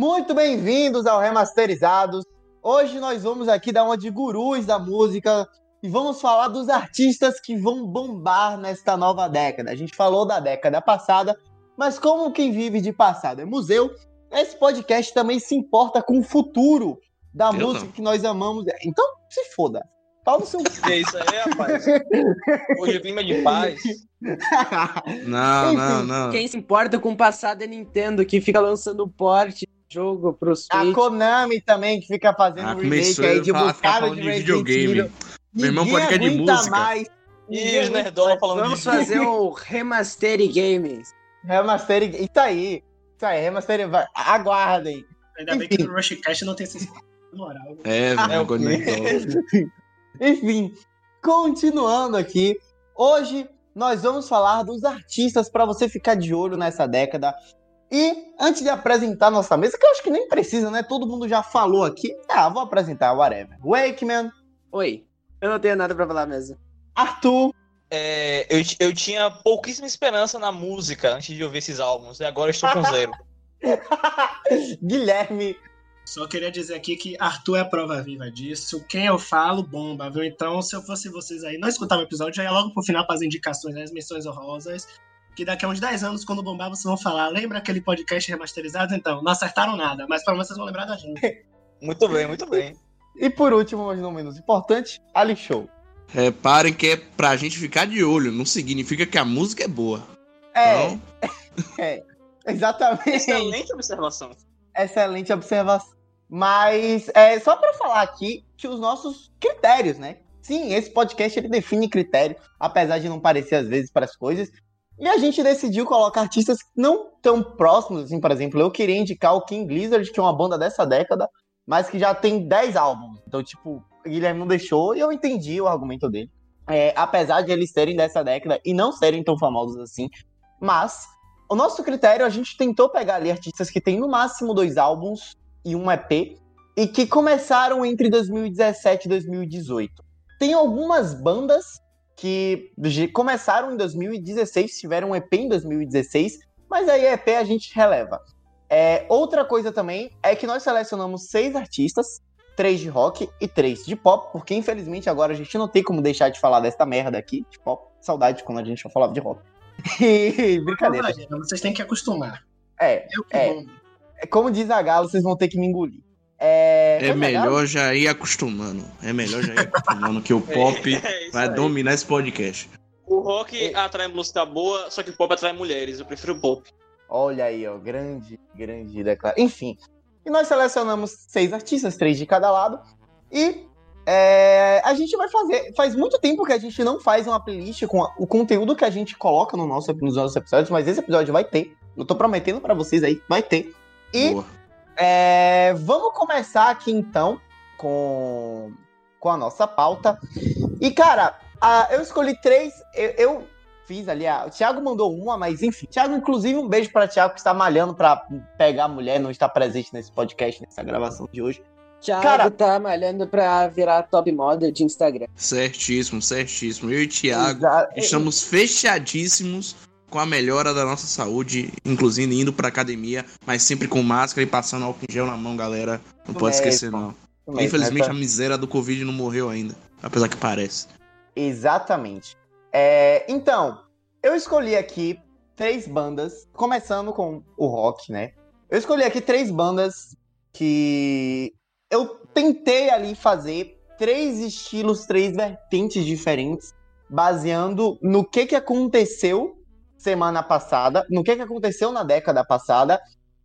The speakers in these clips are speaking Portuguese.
Muito bem-vindos ao Remasterizados. Hoje nós vamos aqui dar uma de gurus da música e vamos falar dos artistas que vão bombar nesta nova década. A gente falou da década passada, mas como quem vive de passado é museu, esse podcast também se importa com o futuro da Eu música não. que nós amamos. Então, se foda. Pau no seu. Que isso aí, rapaz? Hoje o clima é de paz. Não, Enfim, não, não. Quem se importa com o passado é Nintendo, que fica lançando porte jogo pro A Switch. Konami também, que fica fazendo Ah, remake começou aí a de ficar falando de de videogame. Meu irmão Ninguém podcast de música. Mais. E os nerdola falando Vamos fazer o Remaster Games. Remaster. Isso aí. Isso aí, remaster. vai- Aguardem. Ainda bem que no Rushcast não tem essa moral. É, É velho, quê? nerdola. Enfim, continuando aqui. Hoje nós vamos falar dos artistas para você ficar de olho nessa década. E antes de apresentar nossa mesa, que eu acho que nem precisa, né? Todo mundo já falou aqui. Ah, vou apresentar, whatever. Wakeman, Oi, eu não tenho nada pra falar mesmo. Arthur, É, eu, eu tinha pouquíssima esperança na música antes de ouvir esses álbuns, e agora eu estou com zero. Guilherme, Só queria dizer aqui que Arthur é a prova viva disso. Quem eu falo, bomba, viu? Então, se eu fosse vocês aí, não escutava o episódio, já ia logo pro final para as indicações, as menções honrosas. Que daqui a uns 10 anos, quando bombar, vocês vão falar. Lembra aquele podcast remasterizado? Então, não acertaram nada, mas pelo menos vocês vão lembrar da gente. Muito bem, muito bem. E por último, mas não menos importante, Ali Show. Reparem que é pra gente ficar de olho, não significa que a música é boa. É, Então, exatamente. Excelente observação. Excelente observação. Mas é só para falar aqui que os nossos critérios, né? Sim, esse podcast ele define critério, apesar de não parecer às vezes para as coisas. E a gente decidiu colocar artistas não tão próximos, assim, por exemplo, eu queria indicar o King Lizard, que é uma banda dessa década, mas que já tem 10 álbuns. Então, tipo, Guilherme não deixou e eu entendi o argumento dele. É, apesar de eles serem dessa década e não serem tão famosos assim. Mas, o nosso critério, a gente tentou pegar ali artistas que têm no máximo dois álbuns e um EP, e que começaram entre 2017 e 2018. Tem algumas bandas que começaram em 2016, tiveram um EP em 2016, mas aí EP a gente releva. É, outra coisa também é que nós selecionamos seis artistas, três de rock e três de pop, porque infelizmente agora a gente não tem como deixar de falar desta merda aqui, de pop. Saudade quando a gente só falava de rock. E brincadeira. Vocês têm que acostumar. É, É. é como diz a Galo, vocês vão ter que me engolir. É, é melhor já ir acostumando. É melhor já ir acostumando que o pop É vai aí. dominar esse podcast. O rock atrai música boa, só que o pop atrai mulheres. Eu prefiro o pop. Olha aí, ó, grande, grande declaração. Enfim, e nós selecionamos seis artistas, três de cada lado, e é, a gente vai fazer. Faz muito tempo que a gente não faz uma playlist com a- o conteúdo que a gente coloca no nosso, nos nossos episódios, mas esse episódio vai ter. Eu tô prometendo pra vocês aí, vai ter. E Boa. É, vamos começar aqui então com, com a nossa pauta. E, cara, a- eu escolhi três. Eu, eu fiz ali. A, o Thiago mandou uma, mas enfim. Thiago, inclusive, um beijo pra Thiago que está malhando pra pegar a mulher, não está presente nesse podcast, nessa gravação de hoje. Thiago Cara- tá malhando pra virar top model de Instagram. Certíssimo, certíssimo. Eu e o Thiago Exa- estamos fechadíssimos com a melhora da nossa saúde, inclusive indo pra academia, mas sempre com máscara e passando álcool em gel na mão, galera. Não pode mesmo. esquecer, não. Mas Infelizmente a miséria do Covid não morreu ainda. Apesar que parece. Exatamente. É, então, eu escolhi aqui três bandas, começando com o rock, né? Eu escolhi aqui três bandas que eu tentei ali fazer três estilos, três vertentes diferentes, baseando no que, que aconteceu semana passada, no que, que aconteceu na década passada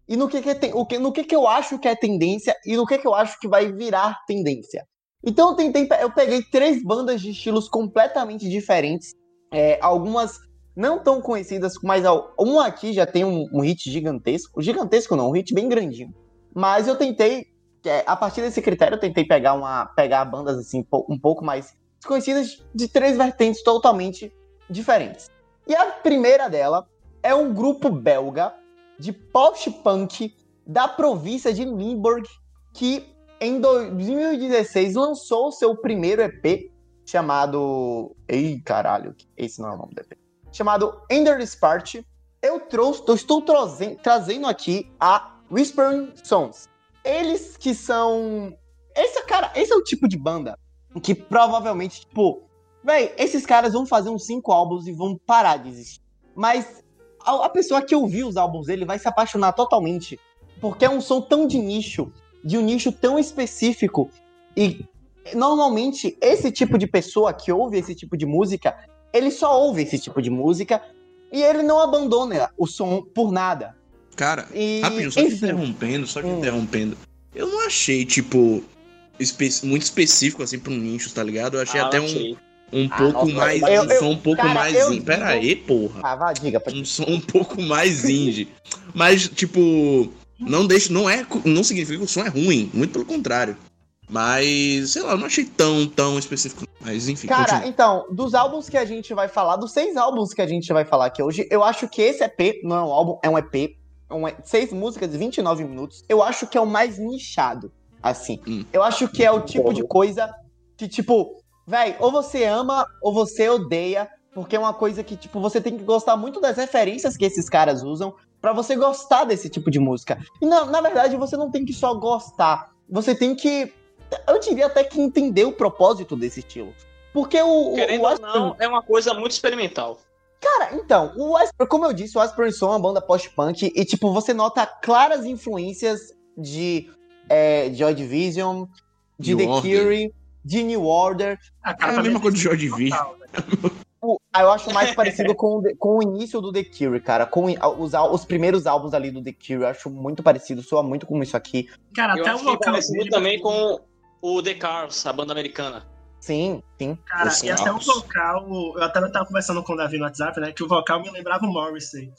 e no que, que, ten- o que, no que, que eu acho que é tendência e no que, que eu acho que vai virar tendência. Então eu tentei, eu peguei três bandas de estilos completamente diferentes, é, algumas não tão conhecidas, mas uma aqui já tem um, um hit gigantesco, gigantesco não, um hit bem grandinho. Mas eu tentei, é, a partir desse critério, eu tentei pegar uma, pegar bandas assim um pouco mais desconhecidas de três vertentes totalmente diferentes. E a primeira dela é um grupo belga de post-punk da província de Limburg que em 2016 lançou seu primeiro EP chamado. Ei, caralho, esse não é o nome do EP. Chamado Ender Party. Eu trouxe, eu estou trazen- trazendo aqui a Whispering Sons. Eles que são. Esse, cara, esse é o tipo de banda que provavelmente, tipo, véi, esses caras vão fazer uns cinco álbuns e vão parar de existir. Mas a, a pessoa que ouvir os álbuns dele vai se apaixonar totalmente. Porque é um som tão de nicho, de um nicho tão específico. E normalmente esse tipo de pessoa que ouve esse tipo de música, ele só ouve esse tipo de música e ele não abandona o som por nada. Cara, E, rapidinho, só te enfim. interrompendo, só te Hum. interrompendo. Eu não achei, tipo, espe- muito específico, assim, pra um nicho, tá ligado? Eu achei Ah, até um. Um Ah, pouco nossa, mais. eu- um eu- som um pouco cara, mais. eu in- Pera aí, porra. Ah, vá, diga. pode- Um som um pouco mais indie. Mas, tipo, não deixa. Não é. Não significa que o som é ruim. Muito pelo contrário. Mas, sei lá, eu não achei tão, tão específico. Mas enfim, Cara, continua. então, dos álbuns que a gente vai falar, dos seis álbuns que a gente vai falar aqui hoje, eu acho que esse EP não é um álbum, é um EP. é um seis músicas e 29 minutos. Eu acho que é o mais nichado, assim. Hum. Eu acho que é o tipo de coisa que, tipo, véi, ou você ama ou você odeia, porque é uma coisa que, tipo, você tem que gostar muito das referências que esses caras usam pra você gostar desse tipo de música. E na, na verdade, você não tem que só gostar, você tem que. Eu diria até que entender o propósito desse estilo. Porque o. Querendo o ou não, é uma coisa muito experimental. Cara, então, o Asper, como eu disse, o Asper Son é uma banda post-punk e, tipo, você nota claras influências de é, Joy Division, de The. Cure, de New Order. A É cara a tá mesma coisa de Joy Division. O- ah, eu acho mais parecido com, com o início do The Cure, cara. Com os, os primeiros álbuns ali do The Cure, eu acho muito parecido, soa muito com isso aqui. Cara, Eu até o parece dele, muito também com o The Cars, a banda americana. Sim, sim. Cara, e até o vocal, eu até tava conversando com o Davi no WhatsApp, né? Que o vocal me lembrava o Morrissey.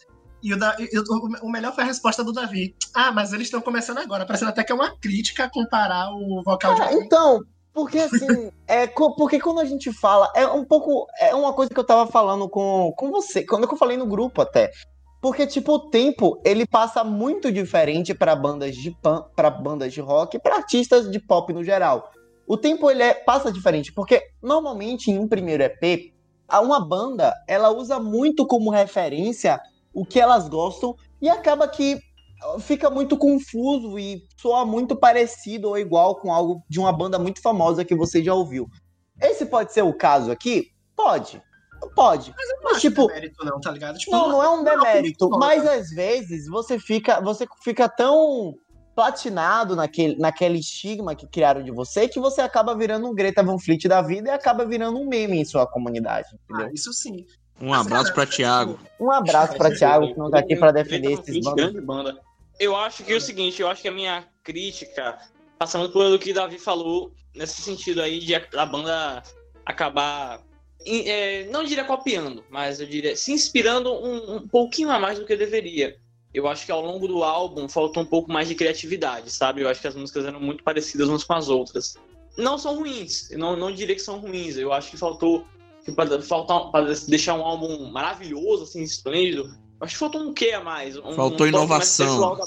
E o, da- e o- o melhor foi a resposta do Davi. Ah, mas eles estão começando agora. Parecendo até que é uma crítica comparar o vocal de Cara, alguém. então, porque assim, é, porque quando a gente fala, é um pouco, é uma coisa que eu tava falando com, com você, quando eu falei no grupo até. Porque, tipo, o tempo, ele passa muito diferente pra bandas de pan, para bandas de rock pra artistas de pop no geral. O tempo, ele é- passa diferente, porque normalmente em um primeiro EP, uma banda, ela usa muito como referência o que elas gostam e acaba que fica muito confuso e soa muito parecido ou igual com algo de uma banda muito famosa que você já ouviu. Esse pode ser o caso aqui? Pode. Pode. Eu não Mas, tipo, demérito, não, tá ligado? Tipo, Não, não é um demérito, não, mas às vezes você fica, você fica tão platinado naquele, naquele estigma que criaram de você que você acaba virando um Greta Van Fleet da vida e acaba virando um meme em sua comunidade, entendeu? Ah, isso sim. Um abraço pra Thiago. Um abraço pra Thiago que não tá aqui pra defender esses bandos. grande banda. Eu acho que é o seguinte, eu acho que a minha crítica passa muito pelo que o Davi falou nesse sentido aí de a, a banda acabar é, não diria copiando, mas eu diria se inspirando um, um pouquinho a mais do que deveria. Eu acho que ao longo do álbum faltou um pouco mais de criatividade, sabe? Eu acho que as músicas eram muito parecidas umas com as outras. Não são ruins, eu não, não diria que são ruins. Eu acho que faltou para faltar para deixar um álbum maravilhoso, assim, esplêndido. Acho que faltou um quê a mais? Um, Faltou um mais inovação. pessoal da-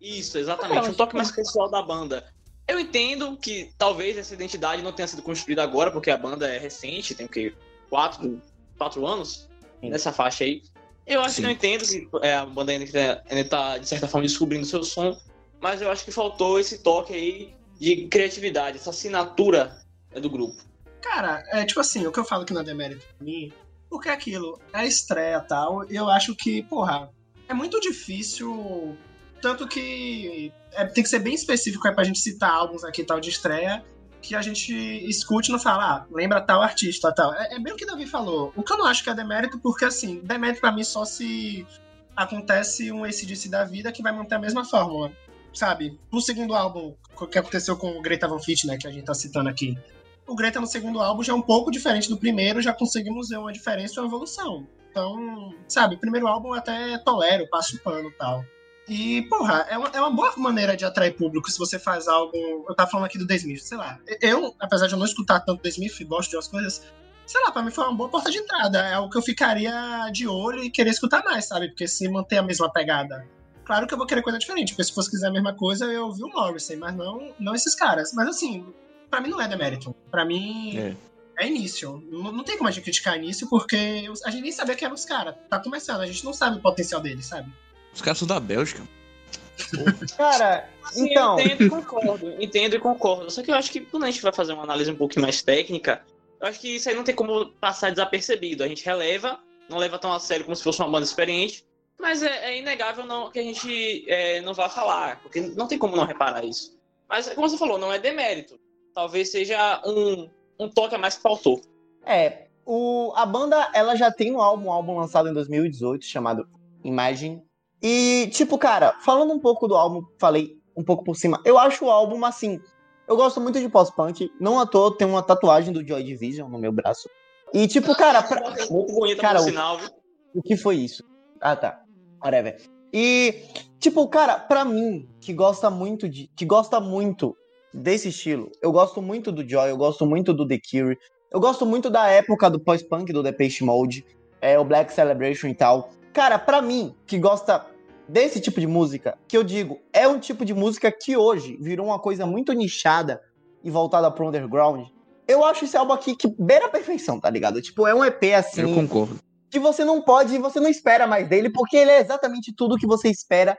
Isso, exatamente. Um toque mais pessoal da banda. Eu entendo que talvez essa identidade não tenha sido construída agora, porque a banda é recente, tem o quê? Quatro, quatro anos Sim. nessa faixa aí. Eu acho Sim. que eu entendo que é, a banda ainda, tá- ainda tá, de certa forma, descobrindo seu som, mas eu acho que faltou esse toque aí de criatividade, essa assinatura é, do grupo. Cara, é tipo assim, o que eu falo que não é demérito pra mim, porque é aquilo, é estreia e tal, e eu acho que, porra, é muito difícil. Tanto que é, tem que ser bem específico aí pra gente citar álbuns aqui tal de estreia, que a gente escute e não fala, ah, lembra tal artista tal. É, é bem o que Davi falou. O que eu não acho que é demérito, porque assim, demérito pra mim só se acontece um ACDC da vida que vai manter a mesma fórmula. Sabe? No segundo álbum, que aconteceu com o Greta Van Fleet, né, que a gente tá citando aqui o Greta no segundo álbum já é um pouco diferente do primeiro, já conseguimos ver uma diferença e uma evolução. Então, sabe, primeiro álbum até tolero, passo pano e tal. E, porra, é uma, é uma boa maneira de atrair público se você faz algo. Eu tava falando aqui do The Smith, sei lá. Eu, apesar de eu não escutar tanto The Smith, gosto de umas coisas, sei lá, pra mim foi uma boa porta de entrada. É algo que eu ficaria de olho e querer escutar mais, sabe? Porque se manter a mesma pegada. Claro que eu vou querer coisa diferente, porque se fosse quiser a mesma coisa, eu ouvi o Morrissey, mas não, não esses caras. Mas assim, pra mim não é demérito. Pra mim É. é, início. Não, não tem como a gente criticar início, porque a gente nem sabia que eram os caras. Tá começando, a gente não sabe o potencial deles, sabe? Os caras são da Bélgica. Cara, Sim, então. eu entendo e concordo. Entendo e concordo. Só que eu acho que quando a gente vai fazer uma análise um pouquinho mais técnica, eu acho que isso aí não tem como passar desapercebido. A gente releva, não leva tão a sério como se fosse uma banda experiente, mas é, é inegável não, que a gente é, não vá falar, porque não tem como não reparar isso. Mas, como você falou, não é demérito. Talvez seja um, um toque a mais que faltou. É, o, a banda, ela já tem um álbum, um álbum lançado em 2018, chamado Imagine. E, tipo, cara, falando um pouco do álbum, falei um pouco por cima. Eu acho o álbum, assim, eu gosto muito de pós-punk. Não à toa, tem uma tatuagem do Joy Division no meu braço. E, tipo, cara, pra- Muito bonita Cara, o- sinal, viu? o que foi isso? Ah, tá. Whatever. E, tipo, cara, pra mim, que gosta muito de. que gosta muito desse estilo, eu gosto muito do Joy, eu gosto muito do The Cure, eu gosto muito da época do pós-punk, do Depeche Mode, é, o Black Celebration e tal. Cara, pra mim, que gosta desse tipo de música, que eu digo, é um tipo de música que hoje virou uma coisa muito nichada e voltada pro underground. Eu acho esse álbum aqui que beira a perfeição, tá ligado? Tipo, é um EP assim Eu concordo. que você não pode, você não espera mais dele, porque ele é exatamente tudo que você espera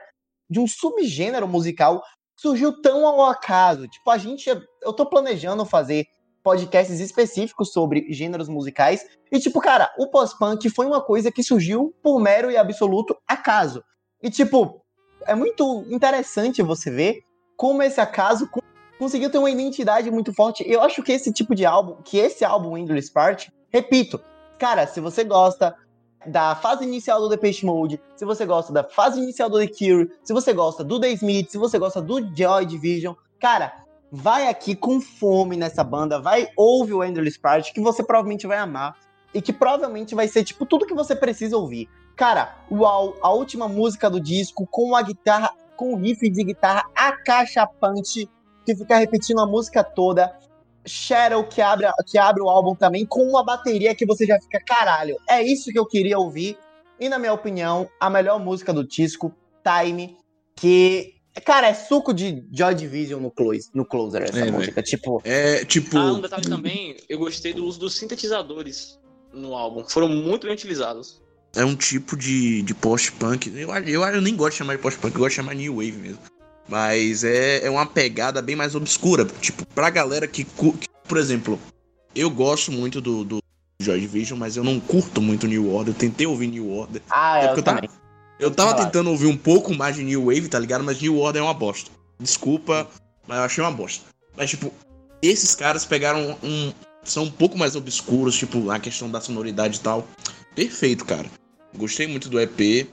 de um subgênero musical surgiu tão ao acaso. Tipo, a gente, eu tô planejando fazer podcasts específicos sobre gêneros musicais e tipo, cara, o pós-punk foi uma coisa que surgiu por mero e absoluto acaso. E tipo, é muito interessante você ver como esse acaso co- conseguiu ter uma identidade muito forte. Eu acho que esse tipo de álbum, que esse álbum Endless Part, repito, cara, se você gosta da fase inicial do Depeche Mode, se você gosta da fase inicial do The Cure, se você gosta do The Smith, se você gosta do Joy Division, cara, vai aqui com fome nessa banda, vai ouve o Endless Part que você provavelmente vai amar e que provavelmente vai ser tipo tudo que você precisa ouvir. Cara, uau, a última música do disco com a guitarra, com o riff de guitarra acachapante que fica repetindo a música toda. Shadow que abre, que abre o álbum também com uma bateria que você já fica caralho. É isso que eu queria ouvir. E na minha opinião, a melhor música do disco, Time, que cara, é suco de Joy Division no close, no closer essa É, música, tipo, É, tipo. Ah, um detalhe também, eu gostei do uso dos sintetizadores no álbum. Foram muito bem utilizados. é um tipo de, de post-punk. Eu, eu, eu nem gosto de chamar de post-punk, eu gosto de chamar New Wave mesmo. Mas é, é uma pegada bem mais obscura. Tipo, pra galera que, que por exemplo, eu gosto muito do, do Joy Division, mas eu não curto muito New Order. Eu tentei ouvir New Order. ah, É eu eu tava, também. eu tava tentando ouvir um pouco mais de New Wave, tá ligado? Mas New Order é uma bosta. Desculpa, mas eu achei uma bosta. Mas, tipo, esses caras pegaram um. São um pouco mais obscuros, tipo, a questão da sonoridade e tal. Perfeito, cara. Gostei muito do EP.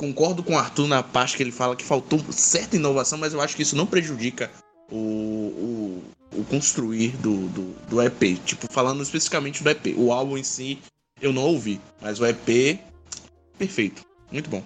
Concordo com o Arthur na parte que ele fala que faltou certa inovação, mas eu acho que isso não prejudica o, o, o construir do, do, do EP. Tipo, falando especificamente do EP. O álbum em si eu não ouvi, mas o EP, perfeito. Muito bom.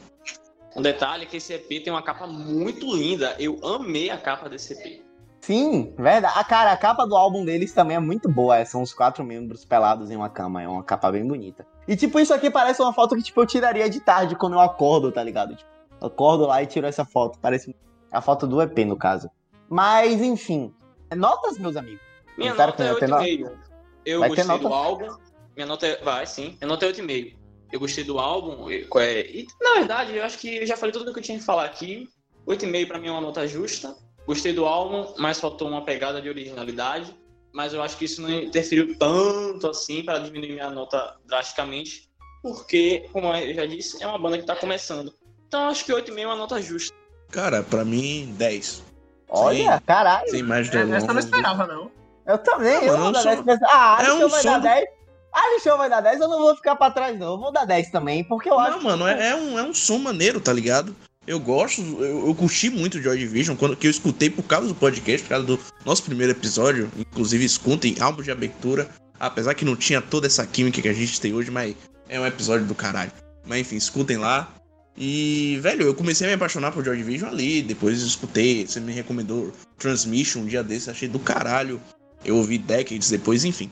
Um detalhe é que esse EP tem uma capa muito linda. Eu amei a capa desse EP. Sim, verdade. A cara, a capa do álbum deles também é muito boa. é, São os quatro membros pelados em uma cama. É uma capa bem bonita. E tipo, isso aqui parece uma foto que tipo eu tiraria de tarde quando eu acordo, tá ligado? Tipo, eu acordo lá e tiro essa foto. Parece a foto do EP no caso. Mas enfim, notas, meus amigos. Minha Espero nota é que vai ter 8,5. Eu Vai ter gostei do álbum. Minha nota é... Vai, sim. Minha nota é 8,5. Eu gostei do álbum. E, é, e, na verdade, eu acho que eu já falei tudo o que eu tinha que falar aqui. 8,5 pra mim é uma nota justa. Gostei do álbum, mas faltou uma pegada de originalidade. Mas eu acho que isso não interferiu tanto assim para diminuir minha nota drasticamente. Porque, como eu já disse, é uma banda que tá começando. Então eu acho que 8,5 é uma nota justa. Cara, pra mim, 10. Olha, caralho. Sem mais É, essa eu não delongas. esperava, não. Eu também, Ah, eu mano, vou é dar som- 10. Pensa, ah, é a um vai som dar do- 10. A show vai dar 10, eu não vou ficar pra trás, não. Eu vou dar 10 também, porque eu acho Não, mano, é, é um, é um som maneiro, tá ligado? Eu gosto, eu, eu curti muito Joy Division, quando que eu escutei por causa do podcast, por causa do nosso primeiro episódio. Inclusive, escutem álbum de abertura. Apesar que não tinha toda essa química que a gente tem hoje, mas é um episódio do caralho. Mas enfim, escutem lá. E, velho, eu comecei a me apaixonar por Joy Division ali. Depois escutei, você me recomendou Transmission um dia desses, achei do caralho. Eu ouvi Decades depois, enfim.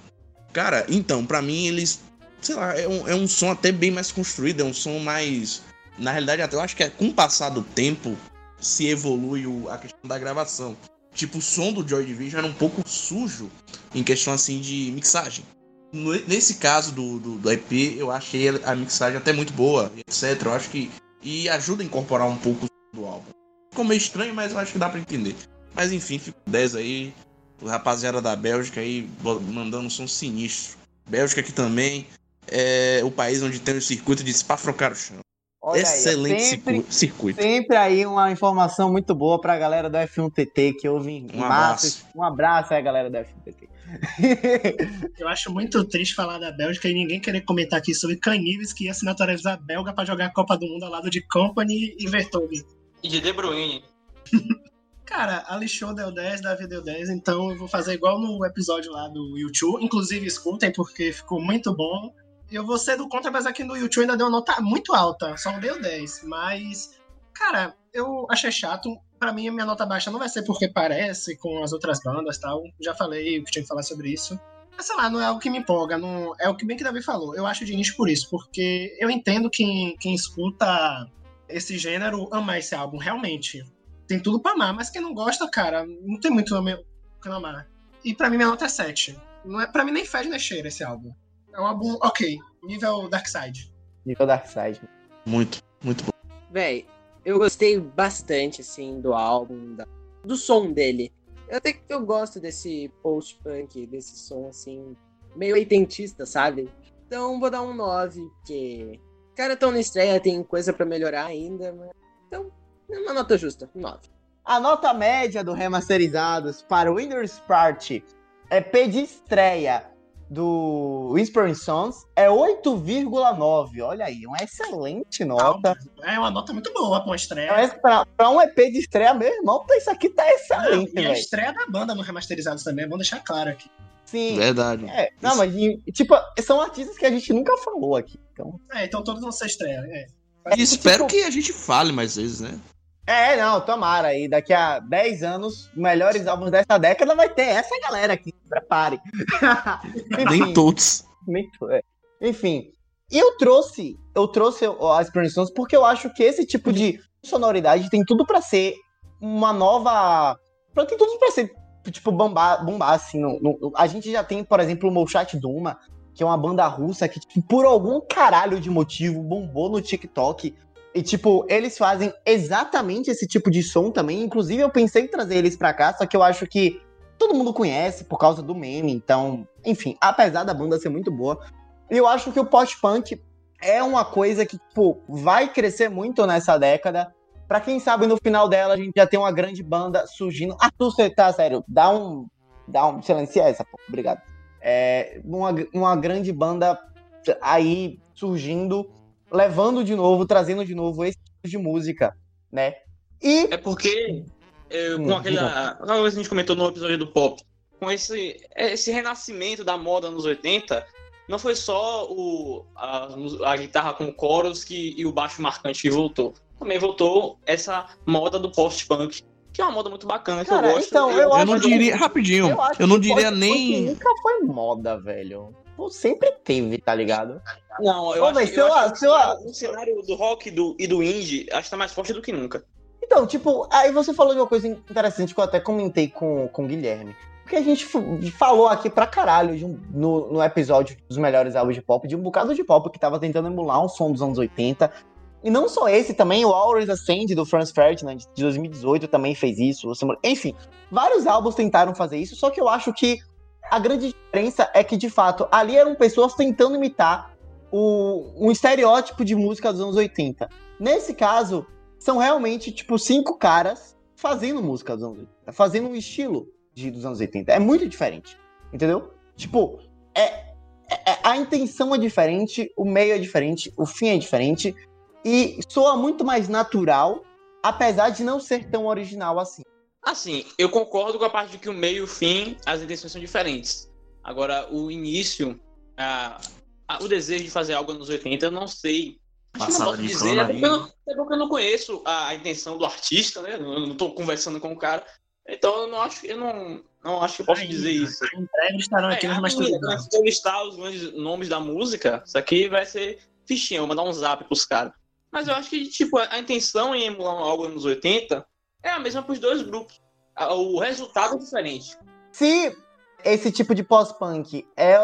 Cara, então, pra mim eles sei lá, é um, é um som até bem mais construído, é um som mais. Na realidade, até eu acho que é, com o passar do tempo se evolui o- a questão da gravação. Tipo, o som do Joy Division era um pouco sujo em questão assim de mixagem. No- nesse caso do, do, do EP, eu achei a mixagem até muito boa, etc. Eu acho que. E ajuda a incorporar um pouco do álbum. ficou meio estranho, mas eu acho que dá pra entender. Mas enfim, fico 10 aí. O rapaziada da Bélgica aí mandando um som sinistro. Bélgica aqui também é o país onde tem o circuito de Spa-Francorchamps. Olha aí, Excelente sempre, circu- circuito. sempre aí uma informação muito boa pra galera do F1TT que ouve em Um massa. abraço. Um abraço aí, galera do F1TT. Eu acho muito triste falar da Bélgica e ninguém querer comentar aqui sobre Canives que ia se naturalizar belga pra jogar a Copa do Mundo ao lado de Company e Vertonghen. E de De Bruyne. Cara, a Lixou deu 10, Davi deu 10, então eu vou fazer igual no episódio lá do YouTube. Inclusive, escutem, porque ficou muito bom. Eu vou ser do contra, apesar que no YouTube ainda deu uma nota muito alta, só deu 10. Mas, cara, eu achei chato. Pra mim, a minha nota baixa não vai ser porque parece com as outras bandas tal. Já falei o que tinha que falar sobre isso. Mas sei lá, não é algo que me empolga. Não... É o que bem que Davi falou. Eu acho de nicho por isso, porque eu entendo quem, quem escuta esse gênero amar esse álbum, realmente tem tudo pra amar, mas quem não gosta, cara, não tem muito o que amar. E pra mim, minha nota é 7. Não é, pra mim, nem fede nem cheira esse álbum. É um álbum ok, nível Dark Side. Nível Dark Side. Muito, muito bom. Véi, eu gostei bastante, assim, do álbum, da- do som dele. Eu até que eu gosto desse post-punk, desse som, assim, meio oitentista, sabe? Então vou dar um 9, porque... Os caras tão na estreia, tem coisa pra melhorar ainda, mas... Então, é uma nota justa, um 9. A nota média do Remasterizados para o Windows Party EP de estreia do Whispering Sons é 8,9. Olha aí, uma excelente nota. É uma nota muito boa pra uma estreia. Mas pra, pra um EP de estreia, meu irmão, isso aqui tá excelente, e a velho. estreia da banda no Remasterizados também, é bom deixar claro aqui. Sim. Verdade. É, não, mas tipo, são artistas que a gente nunca falou aqui. Então, É, então todos vão ser estreia. É. E espero tipo, que a gente fale mais vezes, né? É, não, tomara. aí daqui a 10 anos, os melhores álbuns dessa década vai ter essa galera aqui. Se prepare. Nem todos. Nem to- é. Enfim. E eu trouxe, eu trouxe as Sons porque eu acho que esse tipo de sonoridade tem tudo pra ser uma nova. Tem tudo pra ser, tipo, bombar, bombar assim. no- no- a gente já tem, por exemplo, o Molchat Duma, que é uma banda russa que, tipo, por algum caralho de motivo, bombou no TikTok. E, tipo, eles fazem exatamente esse tipo de som também. Inclusive, eu pensei em trazer eles pra cá, só que eu acho que todo mundo conhece por causa do meme. Então, enfim, apesar da banda ser muito boa, eu acho que o post-punk é uma coisa que, tipo, vai crescer muito nessa década. Pra quem sabe, no final dela, a gente já tem uma grande banda surgindo. Arthur, você tá sério? Dá um. Dá um. Silencia essa, pô. Obrigado. É, uma, uma grande banda aí surgindo, levando de novo, trazendo de novo esse tipo de música, né? E. É porque, é, Hum, com aquela. Aquela coisa que a gente comentou no episódio do pop, com esse, esse renascimento da moda nos 80, não foi só o, a, a guitarra com coros que, e o baixo marcante que voltou. Também voltou essa moda do post-punk, que é uma moda muito bacana, que Cara, eu gosto. então, eu Eu acho não que- diria. Rapidinho, eu, acho não que diria nem. Nunca foi moda, velho. Pô, sempre teve, tá ligado? Não, eu Ô, acho, que- se eu eu- acho que se eu- o cenário- do rock e do, e do indie acho que tá mais forte do que nunca. Então, tipo, aí você falou de uma coisa interessante que eu até comentei com, com o Guilherme. Porque a gente falou aqui pra caralho de um- no, no episódio dos melhores álbuns de pop, de um bocado de pop que tava tentando emular um som dos anos 80. E não só esse, também o Always Ascend do Franz Ferdinand de 2018 também fez isso. Enfim, vários álbuns tentaram fazer isso, só que eu acho que a grande diferença é que, de fato, ali eram pessoas tentando imitar o, um estereótipo de música dos anos 80. Nesse caso, são realmente, tipo, cinco caras fazendo música dos anos 80, fazendo um estilo de, dos anos 80. É muito diferente, entendeu? Tipo, é, é- a intenção é diferente, o meio é diferente, o fim é diferente, e soa muito mais natural, apesar de não ser tão original assim. Assim, eu concordo com a parte de que o meio e o fim, as intenções são diferentes. Agora, o início, a- a- o desejo de fazer algo nos 80, eu não sei. Acho eu não posso dizer, pano é porque, eu não, é porque eu não conheço a, a intenção do artista, né? Eu não tô conversando com o cara. Então eu não acho, eu não, não acho que eu posso dizer isso. Em breve estarão aqui É, nos mais minha, quando eu listar os grandes nomes da música, isso aqui vai ser fichinha, eu vou mandar um zap pros caras. Mas eu acho que, tipo, a intenção em emular algo nos 80 é a mesma pros dois grupos. O resultado é diferente. Se esse tipo de pós-punk é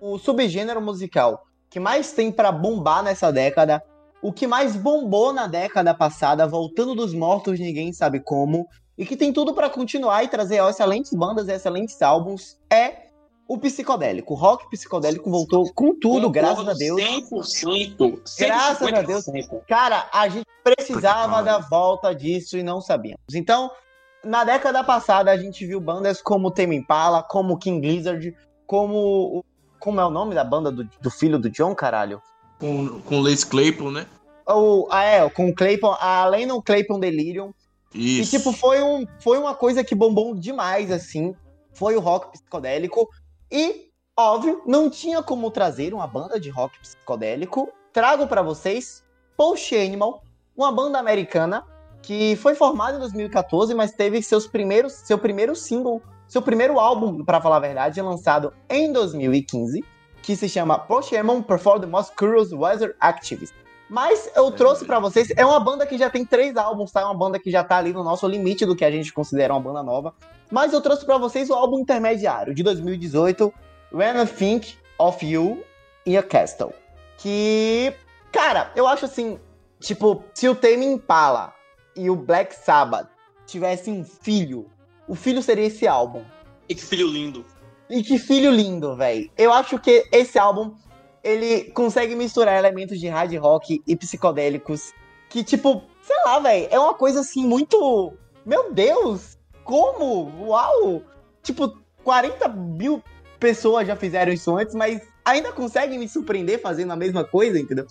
o subgênero musical que mais tem pra bombar nessa década, o que mais bombou na década passada, voltando dos mortos, ninguém sabe como, e que tem tudo para continuar e trazer excelentes bandas e excelentes álbuns, é o psicodélico. O rock psicodélico voltou com tudo, graças a Deus. 100%. Graças a Deus. 150%. Cara, a gente precisava que da volta disso e não sabíamos. Então, na década passada, a gente viu bandas como Tame Impala, como King Gizzard, como... Como é o nome da banda do, do filho do John, caralho? Com, com Lace Claypool, né? O, ah, é, com o Clayton, além do Clayton Delirium. Isso. E, tipo, foi, um, foi uma coisa que bombou demais, assim. Foi o rock psicodélico. E, óbvio, não tinha como trazer uma banda de rock psicodélico. Trago pra vocês Post Animal, uma banda americana que foi formada em 2014, mas teve seus primeiros, seu primeiro single, seu primeiro álbum, pra falar a verdade, lançado em 2015, que se chama Animal Perform the Most Curious Weather Activists. Mas eu trouxe pra vocês, é uma banda que já tem três álbuns, tá? É uma banda que já tá ali no nosso limite do que a gente considera uma banda nova. Mas eu trouxe pra vocês o álbum intermediário de 2018, When I Think of You in a Castle. Que, cara, eu acho assim, tipo, se o Tame Impala e o Black Sabbath tivessem um filho, o filho seria esse álbum. E que filho lindo. E que filho lindo, velho. Eu acho que esse álbum ele consegue misturar elementos de hard rock e psicodélicos que tipo, sei lá, velho, é uma coisa assim muito, meu Deus, como? Uau! Tipo, 40 mil pessoas já fizeram isso antes, mas ainda conseguem me surpreender fazendo a mesma coisa, entendeu?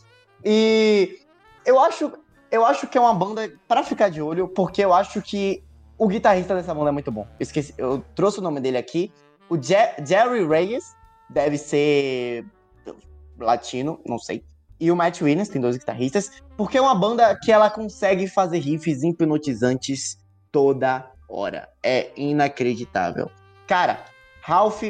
E eu acho, eu acho que é uma banda pra ficar de olho, porque eu acho que o guitarrista dessa banda é muito bom. Eu esqueci, eu trouxe o nome dele aqui. O Je- Jerry Reyes deve ser latino, não sei. E o Matt Williams, tem dois guitarristas, porque é uma banda que ela consegue fazer riffs hipnotizantes toda hora. É inacreditável. Cara, Ralph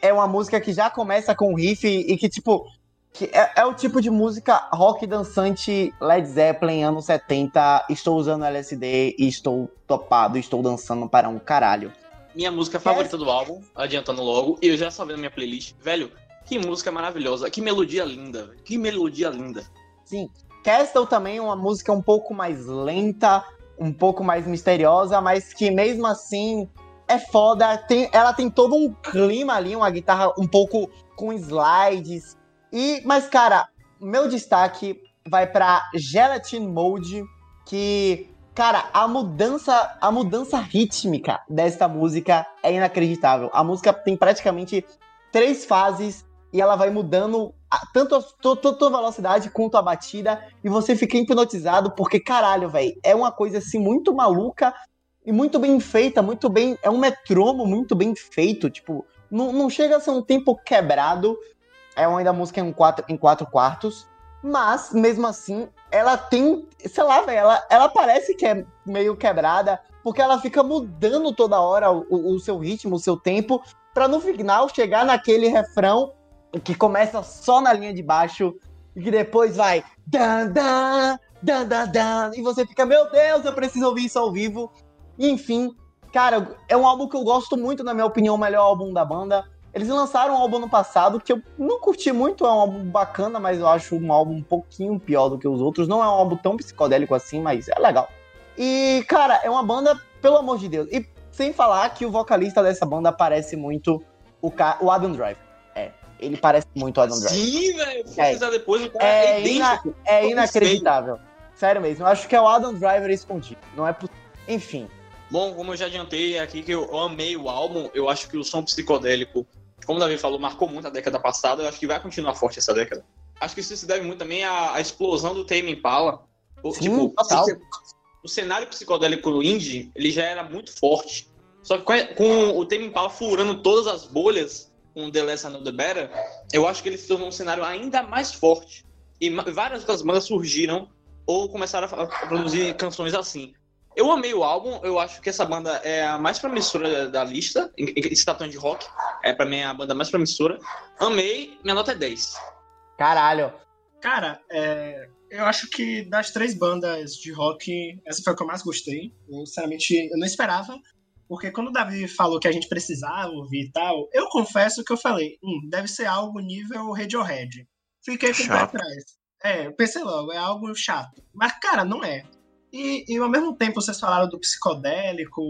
é uma música que já começa com riff e que, tipo, que é, é o tipo de música rock dançante Led Zeppelin, anos 70. Estou usando LSD e estou topado, estou dançando para um caralho. Minha música favorita do álbum, adiantando logo, e eu já salvei na minha playlist. Velho, que música maravilhosa, que melodia linda, que melodia linda. Sim. Castle também é uma música um pouco mais lenta, um pouco mais misteriosa, mas que mesmo assim é foda. Tem, ela tem todo um clima ali, uma guitarra um pouco com slides. E, mas, cara, meu destaque vai pra Gelatin Mode, que, cara, a mudança, a mudança rítmica desta música é inacreditável. A música tem praticamente três fases e ela vai mudando a- tanto a tua velocidade quanto a batida e você fica hipnotizado porque caralho, velho, é uma coisa assim muito maluca e muito bem feita, muito bem, é um metromo muito bem feito, tipo, não, não chega a ser um tempo quebrado, é ainda música em quatro, em quatro quartos, mas mesmo assim, ela tem, sei lá, velho, ela, ela parece que é meio quebrada, porque ela fica mudando toda hora o, o- o seu ritmo, o seu tempo, pra no final chegar naquele refrão que começa só na linha de baixo e que depois vai dan dan dan dan dan e você fica meu Deus eu preciso ouvir isso ao vivo. E, enfim cara é um álbum que eu gosto muito na minha opinião o melhor álbum da banda. Eles lançaram um álbum no passado que eu não curti muito é um álbum bacana mas eu acho um álbum um pouquinho pior do que os outros. Não é um álbum tão psicodélico assim mas é legal. E cara é uma banda pelo amor de Deus e sem falar que o vocalista dessa banda parece muito o, Adam Driver ele parece muito Adam Driver Sim, velho. É. depois, o cara É é, idêntico. É inacreditável. Sério mesmo. Eu acho que é o Adam Driver escondido. Não é possível. Enfim. Bom, como eu já adiantei aqui que eu amei o álbum, eu acho que o som psicodélico, como o Davi falou, marcou muito a década passada, eu acho que vai continuar forte essa década. Acho que isso se deve muito também à, à explosão do Tame Impala. O- Sim, total. o, cenário psicodélico indie, ele já era muito forte. Só que com o Tame Impala furando todas as bolhas com The Less I Know The Better, eu acho que ele se tornou um cenário ainda mais forte. E várias outras bandas surgiram ou começaram a produzir canções assim. Eu amei o álbum, eu acho que essa banda é a mais promissora da lista, se tratando de rock, é pra mim a banda mais promissora. Amei, minha nota é 10. Caralho. Cara, é, eu acho que das três bandas de rock, essa foi a que eu mais gostei. Eu, sinceramente, eu não esperava. Porque quando o Davi falou que a gente precisava ouvir e tal, eu confesso que eu falei, hum, deve ser algo nível Radiohead. Fiquei com o pé Chato. atrás. É, eu pensei logo, é algo chato. Mas, cara, não é. E, e ao mesmo tempo vocês falaram do psicodélico,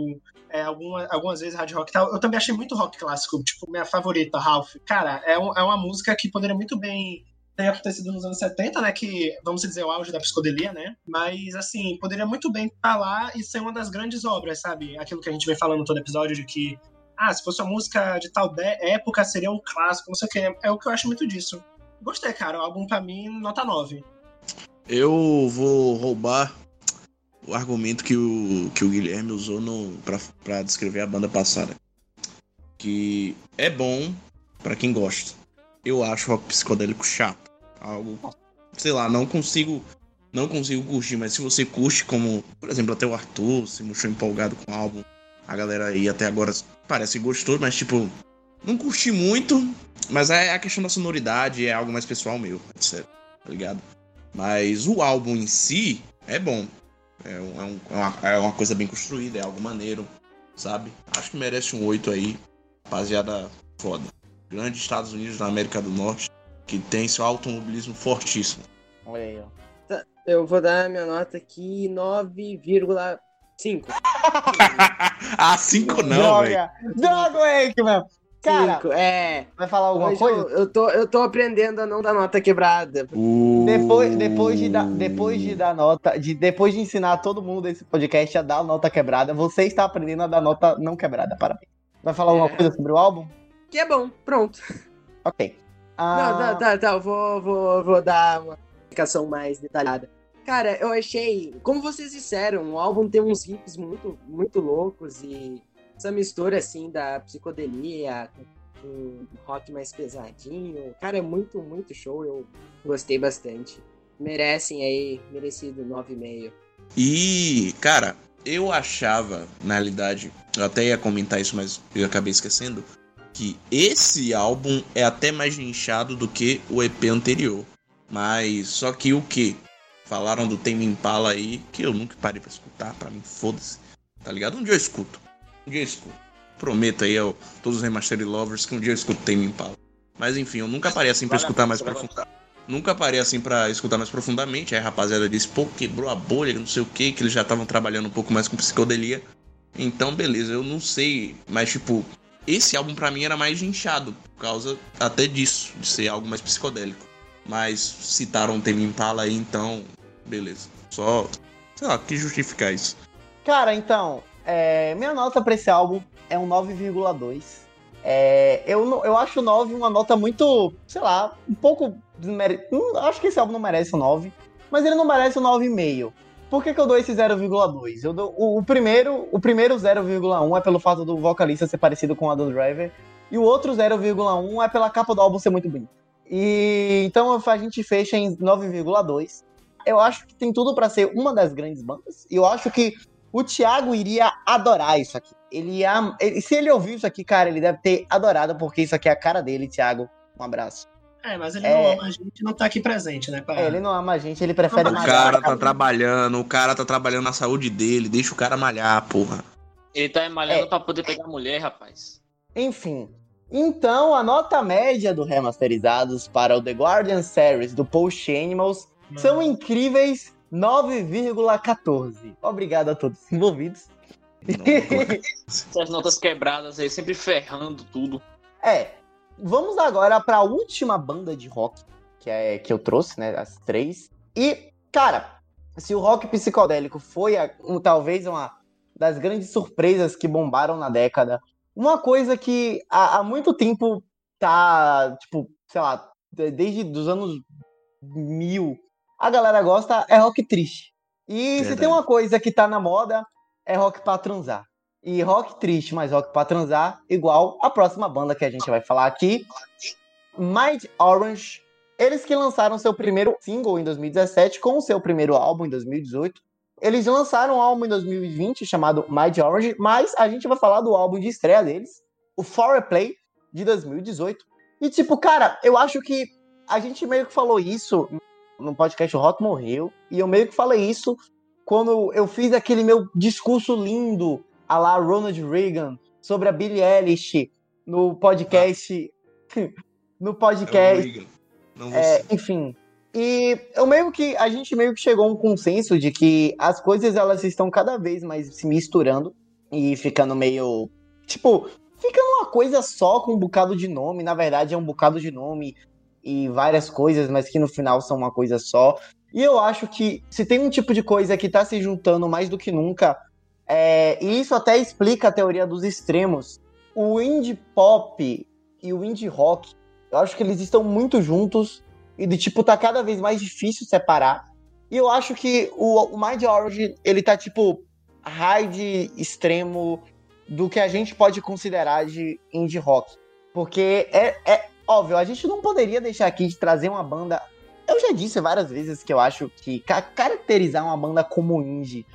é, alguma, algumas vezes hard rock e tal. Eu também achei muito rock clássico, tipo, minha favorita, Ralph. Cara, é, um, é uma música que poderia muito bem ter acontecido nos anos 70, né? Que, vamos dizer, o auge da psicodelia, né? Mas, assim, poderia muito bem estar lá e ser uma das grandes obras, sabe? Aquilo que a gente vem falando todo episódio de que, ah, se fosse uma música de tal época, seria um clássico, não sei o quê. É o que eu acho muito disso. Gostei, cara. O álbum, pra mim, nota 9. Eu vou roubar o argumento que o, que o Guilherme usou no, pra, pra descrever a banda passada. Que é bom para quem gosta. Eu acho rock psicodélico chato. Algo. Sei lá, não consigo. Não consigo curtir, mas se você curte, como, por exemplo, até o Arthur se mostrou empolgado com o álbum. A galera aí até agora parece gostou, mas tipo, não curti muito, mas é a questão da sonoridade, é algo mais pessoal meu, etc. Tá ligado? Mas o álbum em si é bom. É, um, é, é, uma, é uma coisa bem construída, é algo maneiro, sabe? Acho que merece um 8 aí. Rapaziada foda. Grande Estados Unidos da América do Norte, que tem seu automobilismo fortíssimo. Olha aí, ó. Tá, Eu vou dar minha nota aqui 9,5. ah, 5 não, velho. Droga! Wakeman! Cara, Cinco, é. vai falar alguma Hoje coisa? eu, eu, tô, eu tô aprendendo a não dar nota quebrada. Depois, depois, de dar, depois de dar nota, de, depois de ensinar todo mundo esse podcast a dar nota quebrada, você está aprendendo a dar nota não quebrada. Parabéns. Vai falar alguma É. coisa sobre o álbum? Que é bom, pronto. Ok. Não, Ah, tá, tá. Eu vou, vou, vou dar uma explicação mais detalhada. Cara, eu achei, como vocês disseram, o álbum tem uns riffs muito, muito loucos e essa mistura assim da psicodelia com um rock mais pesadinho. Cara, é muito, muito show. Eu gostei bastante. Merecem aí, merecido 9,5. E, cara, eu achava, na realidade, eu até ia comentar isso, mas eu acabei esquecendo, que esse álbum é até mais nichado do que o EP anterior. Mas só que o que? Falaram do Tame Impala aí, que eu nunca parei pra escutar, pra mim, foda-se. Tá ligado? Um dia eu escuto. Um dia eu escuto. Prometo aí a todos os Remastered Lovers que um dia eu escuto Tame Impala. Mas enfim, eu nunca parei assim pra escutar mais profundamente. Nunca parei assim pra escutar mais profundamente. Aí a rapaziada disse, pô, quebrou a bolha, não sei o que, que eles já estavam trabalhando um pouco mais com psicodelia. Então, beleza, eu não sei. Mas, tipo, esse álbum pra mim era mais inchado, por causa até disso, de ser algo mais psicodélico. Mas citaram o Tame Impala aí, então, beleza. Só, sei lá, que justificar isso. Cara, então, é, minha nota pra esse álbum é um 9,2. É, eu, eu acho o 9 uma nota muito, sei lá, um pouco. acho que esse álbum não merece o 9, mas ele não merece o 9,5. Por que, que eu dou esse 0,2? Eu dou, o, o primeiro, o primeiro 0,1 é pelo fato do vocalista ser parecido com o Adam Driver, e o outro 0,1 é pela capa do álbum ser muito bonita. E então a gente fecha em 9,2. Eu acho que tem tudo pra ser uma das grandes bandas, e eu acho que o Thiago iria adorar isso aqui. Ele ia. ele- se ele ouviu isso aqui, cara, ele deve ter adorado, porque isso aqui é a cara dele, Thiago. Um abraço. É, mas ele É. não ama a gente não tá aqui presente, né? Pra... É, ele não ama a gente, ele prefere O O malhar. cara tá trabalhando, o cara tá trabalhando na saúde dele, deixa o cara malhar, porra. Ele tá malhando É. pra poder pegar a mulher, rapaz. Enfim. Então, a nota média do Remasterizados para o The Guardian Series do Post Animals Mano, são incríveis 9,14. Obrigado a todos os envolvidos. Não. Essas notas quebradas aí, sempre ferrando tudo. É, vamos agora para a última banda de rock que, é, que eu trouxe, né? As três. E, cara, se o rock psicodélico foi a- um- talvez uma das grandes surpresas que bombaram na década, uma coisa que há, há muito tempo tá, tipo, sei lá, de- desde os anos mil, a galera gosta é rock triste. E se Verdade. tem uma coisa que tá na moda, é rock pra transar. E rock triste, mas rock pra transar, igual a próxima banda que a gente vai falar aqui, Mind Orange. Eles que lançaram seu primeiro single em 2017 com o seu primeiro álbum em 2018. Eles lançaram um álbum em 2020 chamado Mind Orange, mas a gente vai falar do álbum de estreia deles, o Foreplay, de 2018. E tipo, cara, eu acho que a gente meio que falou isso no podcast O Rock Morreu, e eu meio que falei isso quando eu fiz aquele meu discurso lindo a lá Ronald Reagan sobre a Billie Eilish no podcast. no É o podcast. É, você. enfim. E eu meio que a gente meio que chegou a um consenso de que as coisas elas estão cada vez mais se misturando e ficando meio tipo, ficando uma coisa só com um bocado de nome, na verdade é um bocado de nome e várias coisas, mas que no final são uma coisa só. E eu acho que se tem um tipo de coisa que tá se juntando mais do que nunca, é, e isso até explica a teoria dos extremos. O indie pop e o indie rock, eu acho que eles estão muito juntos e de tipo tá cada vez mais difícil separar. E eu acho que o, o Mind Origin, ele tá tipo hard extremo do que a gente pode considerar de indie rock. Porque é, é óbvio, a gente não poderia deixar aqui de trazer uma banda. Eu já disse várias vezes que eu acho que ca caracterizar uma banda como indie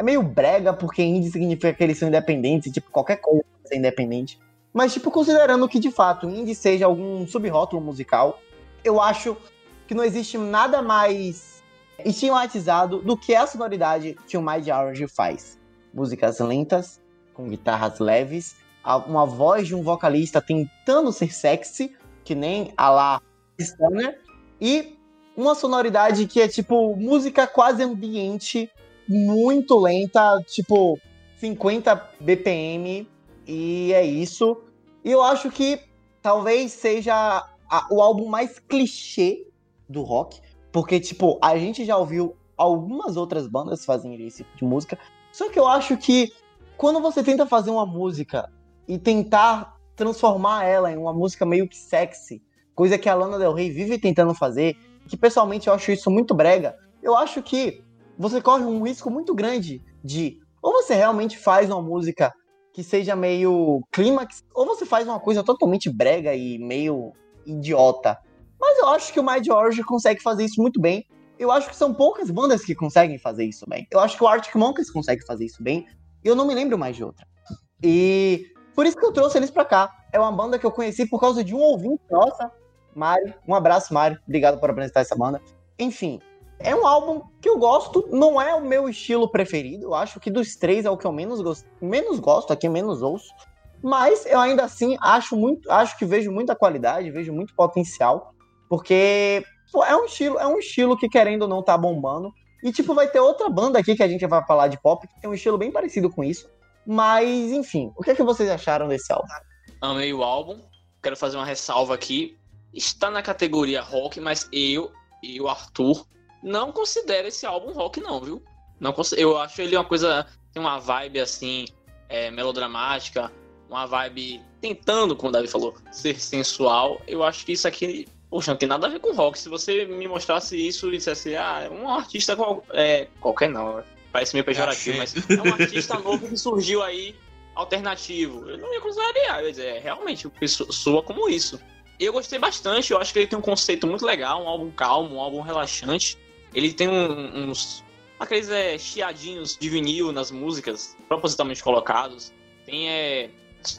é meio brega, porque indie significa que eles são independentes, e, tipo, qualquer coisa ser independente. Mas, tipo, considerando que de fato indie seja algum subrótulo musical, eu acho que não existe nada mais estigmatizado do que a sonoridade que o Mind Orange faz. Músicas lentas, com guitarras leves, uma voz de um vocalista tentando ser sexy, que nem a lá Stoner, e uma sonoridade que é tipo música quase ambiente, muito lenta, tipo 50 BPM, e é isso. E eu acho que talvez seja a, o álbum mais clichê do rock, porque, tipo, a gente já ouviu algumas outras bandas fazendo esse tipo de música, só que eu acho que quando você tenta fazer uma música e tentar transformar ela em uma música meio que sexy, coisa que a Lana Del Rey vive tentando fazer, que pessoalmente eu acho isso muito brega, eu acho que você corre um risco muito grande de ou você realmente faz uma música que seja meio clímax, ou você faz uma coisa totalmente brega e meio idiota. Mas eu acho que o My George consegue fazer isso muito bem. Eu acho que são poucas bandas que conseguem fazer isso bem. Eu acho que o Arctic Monkeys consegue fazer isso bem. E eu não me lembro mais de outra. E por isso que eu trouxe eles pra cá. É uma banda que eu conheci por causa de um ouvinte nossa, Mário. Um abraço, Mário. Obrigado por apresentar essa banda. Enfim, é um álbum que eu gosto, não é o meu estilo preferido. Eu acho que dos três é o que eu menos gosto, menos gosto aqui, menos ouço. Mas eu ainda assim acho muito, acho que vejo muita qualidade, vejo muito potencial, porque pô, é um estilo, é um estilo que querendo ou não tá bombando. E tipo, vai ter outra banda aqui que a gente vai falar de pop que tem um estilo bem parecido com isso. Mas, enfim, o que, é que vocês acharam desse álbum? Amei o álbum. Quero fazer uma ressalva aqui. Está na categoria rock, mas eu e o Arthur não considero esse álbum rock, não, viu? Não Eu acho ele uma coisa. Tem uma vibe assim, é, melodramática, uma vibe tentando, como o Davi falou, ser sensual. Eu acho que isso aqui, poxa, não tem nada a ver com rock. Se você me mostrasse isso e dissesse, ah, é um artista qual, é, qualquer não, parece meio pejorativo, mas é um artista novo que surgiu aí, alternativo. Eu não ia considerar, eu dizer, é, realmente, soa como isso. Eu gostei bastante, eu acho que ele tem um conceito muito legal, um álbum calmo, um álbum relaxante. Ele tem um, uns. aqueles é, chiadinhos de vinil nas músicas, propositalmente colocados. Tem, é,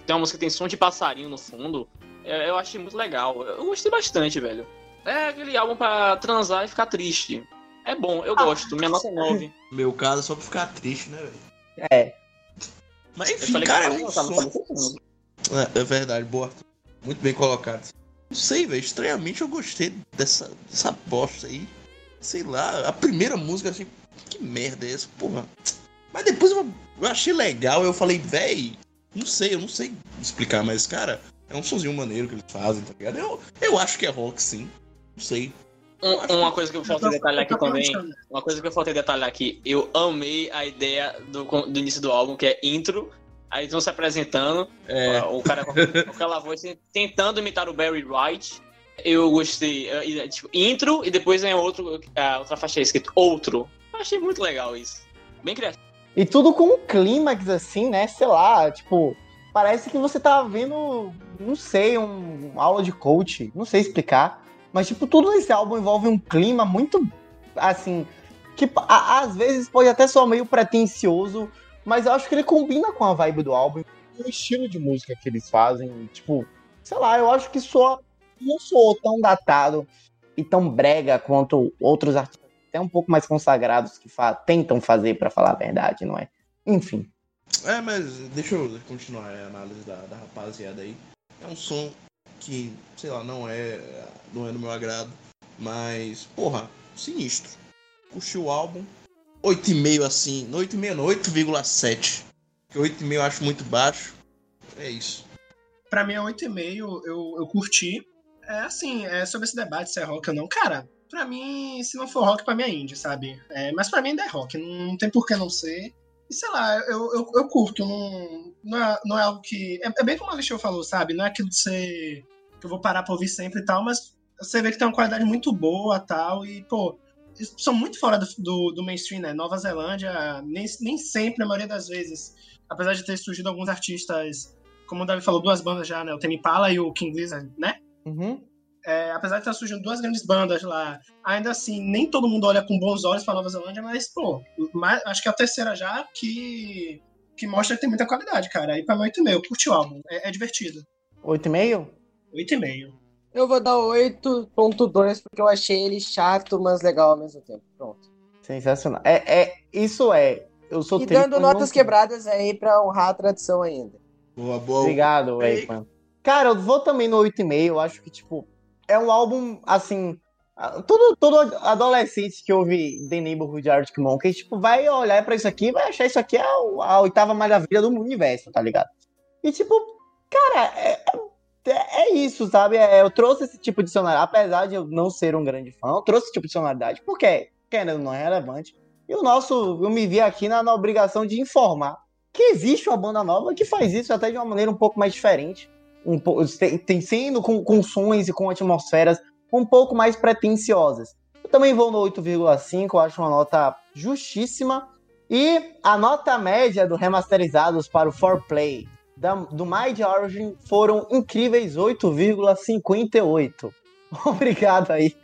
tem uma música que tem som de passarinho no fundo. Eu, eu achei muito legal. Eu gostei bastante, velho. É aquele álbum pra transar e ficar triste. É bom, eu ah. gosto. Minha nota é 9. Meu caso é só pra ficar triste, né, velho? É. Mas enfim, cara, é um som... É, é verdade, boa. Muito bem colocado. Não sei, velho. Estranhamente eu gostei dessa, dessa bosta aí sei lá, a primeira música, assim, que merda é essa, porra. Mas depois eu, eu achei legal, eu falei, véi, não sei, eu não sei explicar, mas, cara, é um sonzinho maneiro que eles fazem, tá ligado? Eu, eu acho que é rock, sim. Não sei. Um, uma coisa que eu faltei detalhar aqui também. Uma coisa que eu faltei detalhar aqui. Eu amei a ideia do, do início do álbum, que é intro. Aí eles vão se apresentando. É. O cara com aquela voz tentando imitar o Barry Wright eu gostei. É, tipo, intro e depois vem outro, a outra faixa escrito outro. Eu achei muito legal isso. Bem criativo. E tudo com um clímax, assim, né? Sei lá, tipo, parece que você tá vendo, não sei, um, uma aula de coach, não sei explicar. Mas, tipo, tudo nesse álbum envolve um clima muito, assim, que a, às vezes pode até soar meio pretencioso, mas eu acho que ele combina com a vibe do álbum, o estilo de música que eles fazem, tipo, sei lá, eu acho que soa não sou tão datado e tão brega quanto outros artistas até um pouco mais consagrados que fa tentam fazer para falar a verdade, não é? Enfim. É, mas deixa eu continuar a análise da, da rapaziada aí. É um som que, sei lá, não é, não é do meu agrado, Mas, porra, sinistro. Curti o álbum. 8,5 assim. No 8,5 não, 8,7. Porque 8,5 eu acho muito baixo. É isso. Pra mim é 8,5, eu, eu curti. É assim, é sobre esse debate se é rock ou não. Cara, pra mim, se não for rock, pra mim é indie, sabe? É, mas pra mim ainda é rock, não, tem por que não ser. E sei lá, eu, eu, eu curto, não, não, é, não é algo que. É, é bem como a Alexandre falou, sabe? Não é aquilo de ser. que eu vou parar pra ouvir sempre e tal, mas você vê que tem uma qualidade muito boa tal. E, pô, são muito fora do, do, do mainstream, né? Nova Zelândia, nem, nem sempre, a maioria das vezes, apesar de ter surgido alguns artistas, como o Davi falou, duas bandas já, né? O Temi Pala e o King Lizard, né? Uhum. É, apesar de estar surgindo duas grandes bandas lá, ainda assim, nem todo mundo olha com bons olhos para Nova Zelândia, mas, pô, mais, acho que é a terceira já que, que mostra que tem muita qualidade, cara. Aí pra mim, 8,5, curti o álbum, é, é divertido. 8,5? 8,5. Eu vou dar 8.2 porque eu achei ele chato, mas legal ao mesmo tempo. Pronto. Sensacional. É, é, isso é. Eu sou E dando notas quebradas aí pra honrar a tradição ainda. Boa, boa. Obrigado, Ei. Cara, eu vou também no 8,5. Eu acho que, tipo, é um álbum, assim. Todo, todo adolescente que ouve The Neighborhood Arctic Monkeys, tipo, vai olhar pra isso aqui e vai achar isso aqui a, a oitava maravilha do universo, tá ligado? E, tipo, cara, é, é, é isso, sabe? É, eu trouxe esse tipo de sonoridade, apesar de eu não ser um grande fã, eu trouxe esse tipo de sonoridade, porque, querendo, não é relevante. E o nosso, eu me vi aqui na, na obrigação de informar que existe uma banda nova que faz isso até de uma maneira um pouco mais diferente. Um tem, tem sendo com, com sons e com atmosferas um pouco mais pretensiosas. Eu também vou no 8,5, eu acho uma nota justíssima. E a nota média do remasterizados para o 4Play da, do Mind Origin foram incríveis 8,58. Obrigado aí.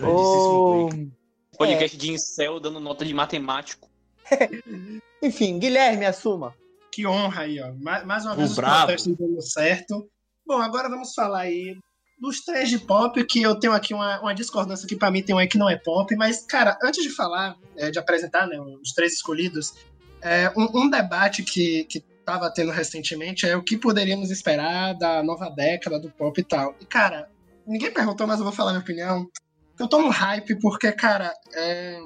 Ô, Blake. Podcast de incel dando nota de matemático. Enfim, Guilherme, assuma. Que honra aí, ó. Mais, mais uma O vez os brabo. protestos dando certo. Bom, agora vamos falar aí dos três de pop, que eu tenho aqui uma, uma discordância que pra mim tem um aí que não é pop, mas, cara, antes de falar, é, de apresentar né, os três escolhidos, é, um, um debate que, que tava tendo recentemente é o que poderíamos esperar da nova década do pop e tal. E, cara, ninguém perguntou, mas eu vou falar minha opinião. Eu tô no hype porque, cara, é,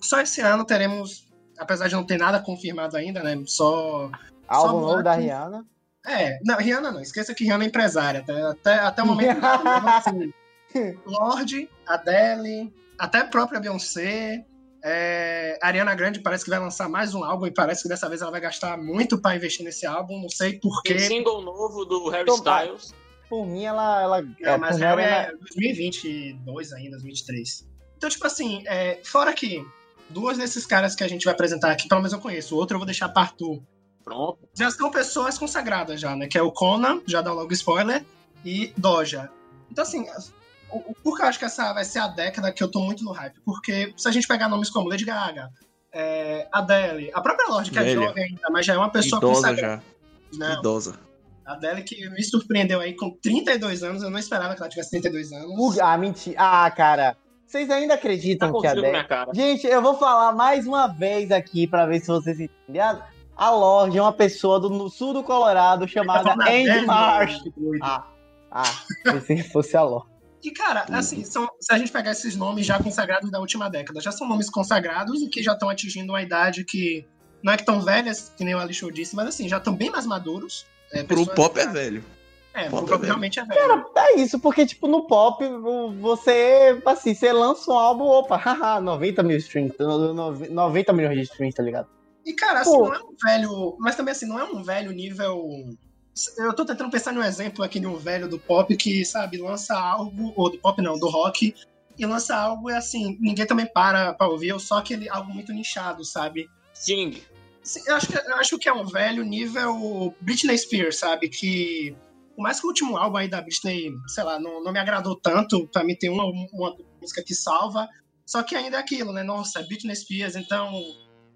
só esse ano teremos, apesar de não ter nada confirmado ainda, né, só Álbum novo da. Rihanna. é, não, Rihanna não, esqueça que Rihanna é empresária, até, até, até o momento. nada, assim, Lorde, Adele, até a própria Beyoncé, é, Ariana Grande parece que vai lançar mais um álbum e parece que dessa vez ela vai gastar muito pra investir nesse álbum, não sei Tem porquê. single novo do Harry Tomara. Styles. Por mim, ela. ela É, mas já mim, ela- é 2022 ainda, 2023. Então, tipo assim, é, fora que duas desses caras que a gente vai apresentar aqui, pelo menos eu conheço, o outro eu vou deixar para Arthur. Pronto. já são pessoas consagradas já, né? Que é o Conan, já dá logo spoiler, e Doja. Então, assim, por que eu acho que essa vai ser a década que eu tô muito no hype? Porque se a gente pegar nomes como Lady Gaga, é, Adele, a própria Lorde, que é jovem ainda, mas já é uma pessoa Idosa consagrada. já. Não, Idosa. a Adele que me surpreendeu aí com 32 anos, eu não esperava que ela tivesse 32 anos. Ah, mentira. Ah, cara. Vocês ainda Tá acreditam com que a Adele... Gente, eu vou falar mais uma vez aqui pra ver se vocês entendem. A- Lorde é uma pessoa do no sul do Colorado chamada Andy Marsh. Ah, ah, se fosse a Lorde. E, cara, assim, são, se a gente pegar esses nomes já consagrados da última década, já são nomes consagrados e que já estão atingindo uma idade que não é que tão velhas, que nem o Alexandre disse, mas assim, já estão bem mais maduros. É, Pro pop é velho. É, pop pro é pop velho. realmente é velho. É isso, porque, tipo, no pop, você, assim, você lança um álbum, opa, haha, 90 mil streams, no- no- 90 milhões de streams, tá ligado? E, cara, assim, Pô. não é um velho. Mas também, assim, não é um velho nível. Eu tô tentando pensar num exemplo aqui de um velho do pop que, sabe, lança algo. Ou do pop não, do rock. E lança algo e, assim, ninguém também para pra ouvir, ou só aquele algo muito nichado, sabe? Sting. Assim, Eu acho, que, eu acho que é um velho nível Britney Spears, sabe? Que. Por mais que o último álbum aí da Britney, sei lá, não, não me agradou tanto, pra mim tem uma, uma música que salva. Só que ainda é aquilo, né? Nossa, é Britney Spears, então.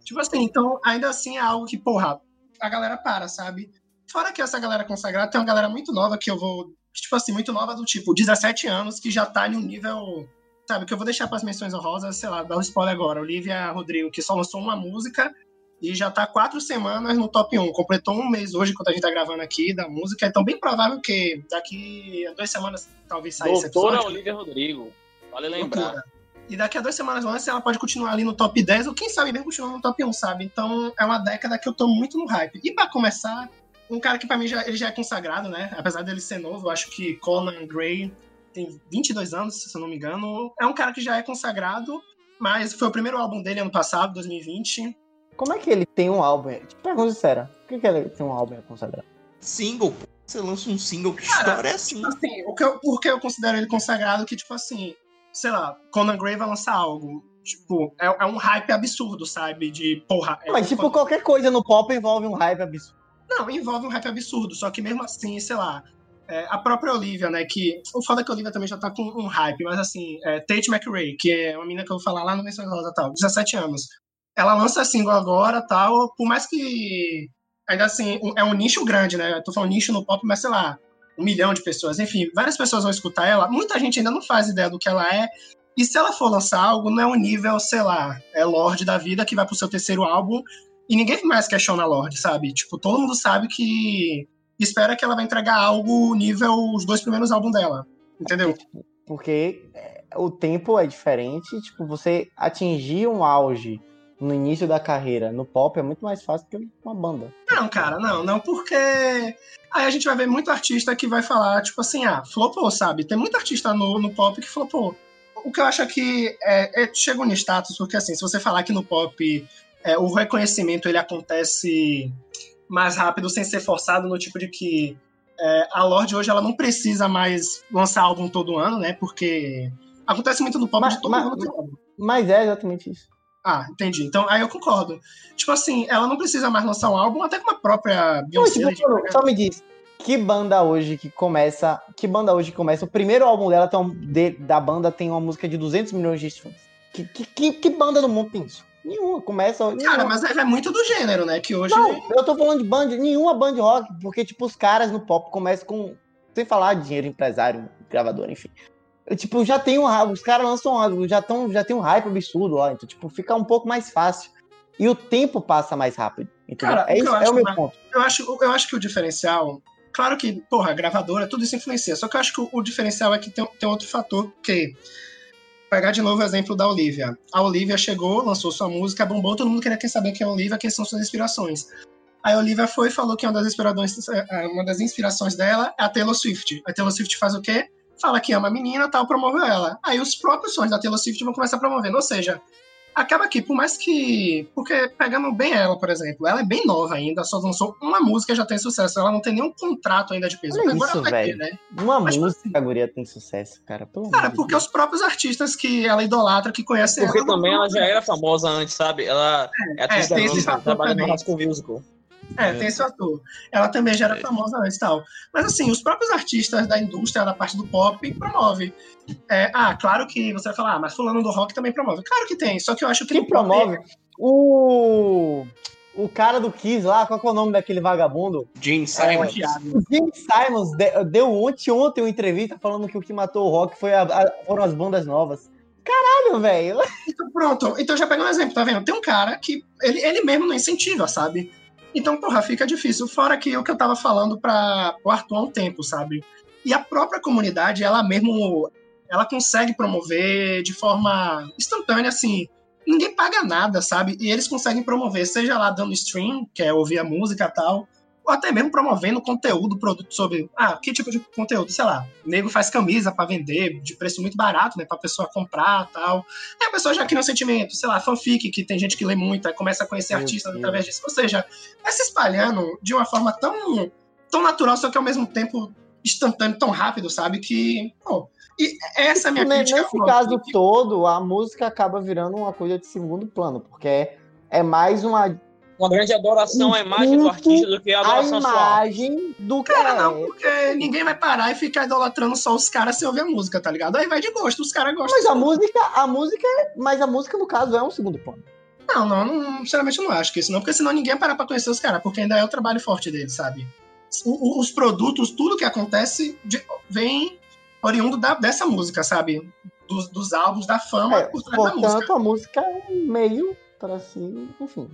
Tipo assim, então ainda assim é algo que, porra, a galera para, sabe? Fora que essa galera consagrada, tem uma galera muito nova que eu vou. Tipo assim, muito nova do tipo, 17 anos, que já tá em um nível. Sabe, que eu vou deixar pras menções honrosas, sei lá, dar um spoiler agora. Olivia Rodrigo, que só lançou uma música e já tá quatro semanas no top 1. Completou um mês hoje, quando a gente tá gravando aqui, da música. Então, bem provável que daqui a duas semanas talvez saia esse Doutora episódio. Olivia Rodrigo. Vale lembrar. Loucura. E daqui a duas semanas antes ela pode continuar ali no top 10, ou quem sabe mesmo continuar no top 1, sabe? Então é uma década que eu tô muito no hype. E pra começar, um cara que pra mim já, ele já é consagrado, né? Apesar dele ser novo, eu acho que Conan Gray tem 22 anos, se eu não me engano. É um cara que já é consagrado, mas foi o primeiro álbum dele ano passado, 2020. Como é que ele tem um álbum? Tipo, pergunta sincera. Por que, que ele tem um álbum consagrado? Single, pô. Você lança um single, que Cara, história é assim? Assim, o que eu, por que eu considero ele consagrado? Que, tipo assim, sei lá, Conan Gray vai lançar algo. Tipo, é, é um hype absurdo, sabe? De porra. é Mas, tipo, qualquer coisa no pop envolve um hype absurdo. Não, envolve um rap absurdo, só que mesmo assim, sei lá, é, a própria Olivia, né, que o foda é que a Olivia também já tá com um hype, mas assim, é, Tate McRae, que é uma menina que eu vou falar lá no Menção Rosa tal, 17 anos, ela lança single agora tal, por mais que, ainda assim, é um nicho grande, né, eu tô falando nicho no pop, mas sei lá, um milhão de pessoas, enfim, várias pessoas vão escutar ela, muita gente ainda não faz ideia do que ela é, e se ela for lançar algo, não é um nível, sei lá, é Lorde da vida, que vai pro seu terceiro álbum, e ninguém mais questiona Lorde, sabe? Tipo, todo mundo sabe que espera que ela vai entregar algo nível os dois primeiros álbuns dela. Entendeu? Porque é, o tempo é diferente. Tipo, você atingir um auge no início da carreira no pop é muito mais fácil que uma banda. Não, cara, não, não, porque aí a gente vai ver muito artista que vai falar, tipo assim, ah, flopou, sabe? Tem muito artista no, no pop que flopou. O que eu acho é que é, é, chega no status, porque assim, se você falar que no pop é, o reconhecimento ele acontece mais rápido, sem ser forçado, no tipo de que é, a Lorde hoje ela não precisa mais lançar álbum todo ano, né? Porque acontece muito no pop Mas- de todo mas- mundo. Mas é exatamente isso. Ah, entendi. Então, aí eu concordo. Tipo assim, ela não precisa mais lançar um álbum, até com a própria Não, Beyoncé. tipo, Gaga. só me diz, que banda hoje que começa. Que banda hoje que começa? O primeiro álbum dela tem de- da banda tem uma música de 200 milhões de streams. Que, que, que, que banda no mundo tem isso? Nenhuma. Começa. Cara, nenhuma. mas aí vai muito do gênero, né? Que hoje. Não, eu tô falando de band, nenhuma band rock, porque, tipo, os caras no pop começam com. Sem falar de dinheiro, empresário, gravador, enfim. Eu, tipo, já tem um hype, os caras lançam algo, já, tão, já tem um hype absurdo lá, então, tipo, fica um pouco mais fácil. E o tempo passa mais rápido. Entendeu? Cara, é, isso, eu é o meu mais- ponto. Eu acho, eu acho que o diferencial. Claro que, porra, a gravadora, tudo isso influencia. Só que eu acho que o, o diferencial é que tem, tem outro fator, que. Pegar de novo o exemplo da Olivia. A Olivia chegou, lançou sua música, bombou, todo mundo queria quer saber quem é a Olivia, quem são suas inspirações. Aí a Olivia foi e falou que uma das, inspirações, eh, uma das inspirações dela é a Taylor Swift. A Taylor Swift faz o quê? Fala que ama a menina tal, promoveu ela. Aí os próprios sons da Taylor Swift vão começar promovendo. Ou seja, acaba que, por mais que. Porque pegando bem ela, por exemplo, ela é bem nova ainda, só lançou uma música e já tem sucesso. Ela não tem nenhum contrato ainda de peso. Olha Agora isso, vai ter, velho. né? Uma Mas, tipo música, a guria tem sucesso, cara. Pelo Cara, porque Deus. os próprios artistas que ela idolatra, que conhecem Porque ela. não também ela já era famosa antes, sabe? Ela é atriz da tem esse Disney, fator trabalha no também. Musical. É, tem esse ator. Ela também já era É. famosa antes e tal. Mas assim, os próprios artistas da indústria, da parte do pop, promovem. É, ah, claro que você vai falar, ah, mas fulano do rock também promove. Claro que tem, só que eu acho que Quem promove? O. O cara do Kiss lá, qual que é o nome daquele vagabundo? Gene É, Simon. o Thiago. O Jim Simons de- deu ontem, ontem uma entrevista falando que o que matou o rock foi a- a- foram as bandas novas. Caralho, velho. Então, pronto. Então já pega um exemplo, tá vendo? Tem um cara que ele, ele mesmo não incentiva, sabe? Então, porra, fica difícil. Fora que o que eu tava falando para o Arthur há um tempo, sabe? E a própria comunidade, ela mesmo, ela consegue promover de forma instantânea, assim. Ninguém paga nada, sabe? E eles conseguem promover, seja lá dando stream, que é ouvir a música e tal, ou até mesmo promovendo conteúdo, produto sobre, ah, que tipo de conteúdo, sei lá, o nego faz camisa para vender de preço muito barato, né, pra pessoa comprar tal. Aí a pessoa já cria um sentimento, sei lá, fanfic, que tem gente que lê muito, aí começa a conhecer artistas através disso. Ou seja, vai se espalhando de uma forma tão, tão natural, só que ao mesmo tempo instantâneo, tão rápido, sabe? Que, pô, e essa é a minha crítica. Nesse caso rock. todo, a música acaba virando uma coisa de segundo plano, porque é mais uma Uma grande adoração à imagem do artista do que a a adoração à sua alma. imagem do Cara, cara. não, porque ninguém vai parar e ficar idolatrando só os caras sem ouvir a música, tá ligado? Aí vai de gosto, os caras gostam. Mas a música, a música, é- mas a música no caso é um segundo plano. Não, não, não, sinceramente eu não acho que isso não, porque senão ninguém vai parar pra conhecer os caras, porque ainda é o trabalho forte deles, sabe? O- o- os produtos, tudo que acontece de- vem oriundo da- dessa música, sabe? Dos, dos álbuns, da fama É, por trás da música. portanto, a música é meio para si, enfim.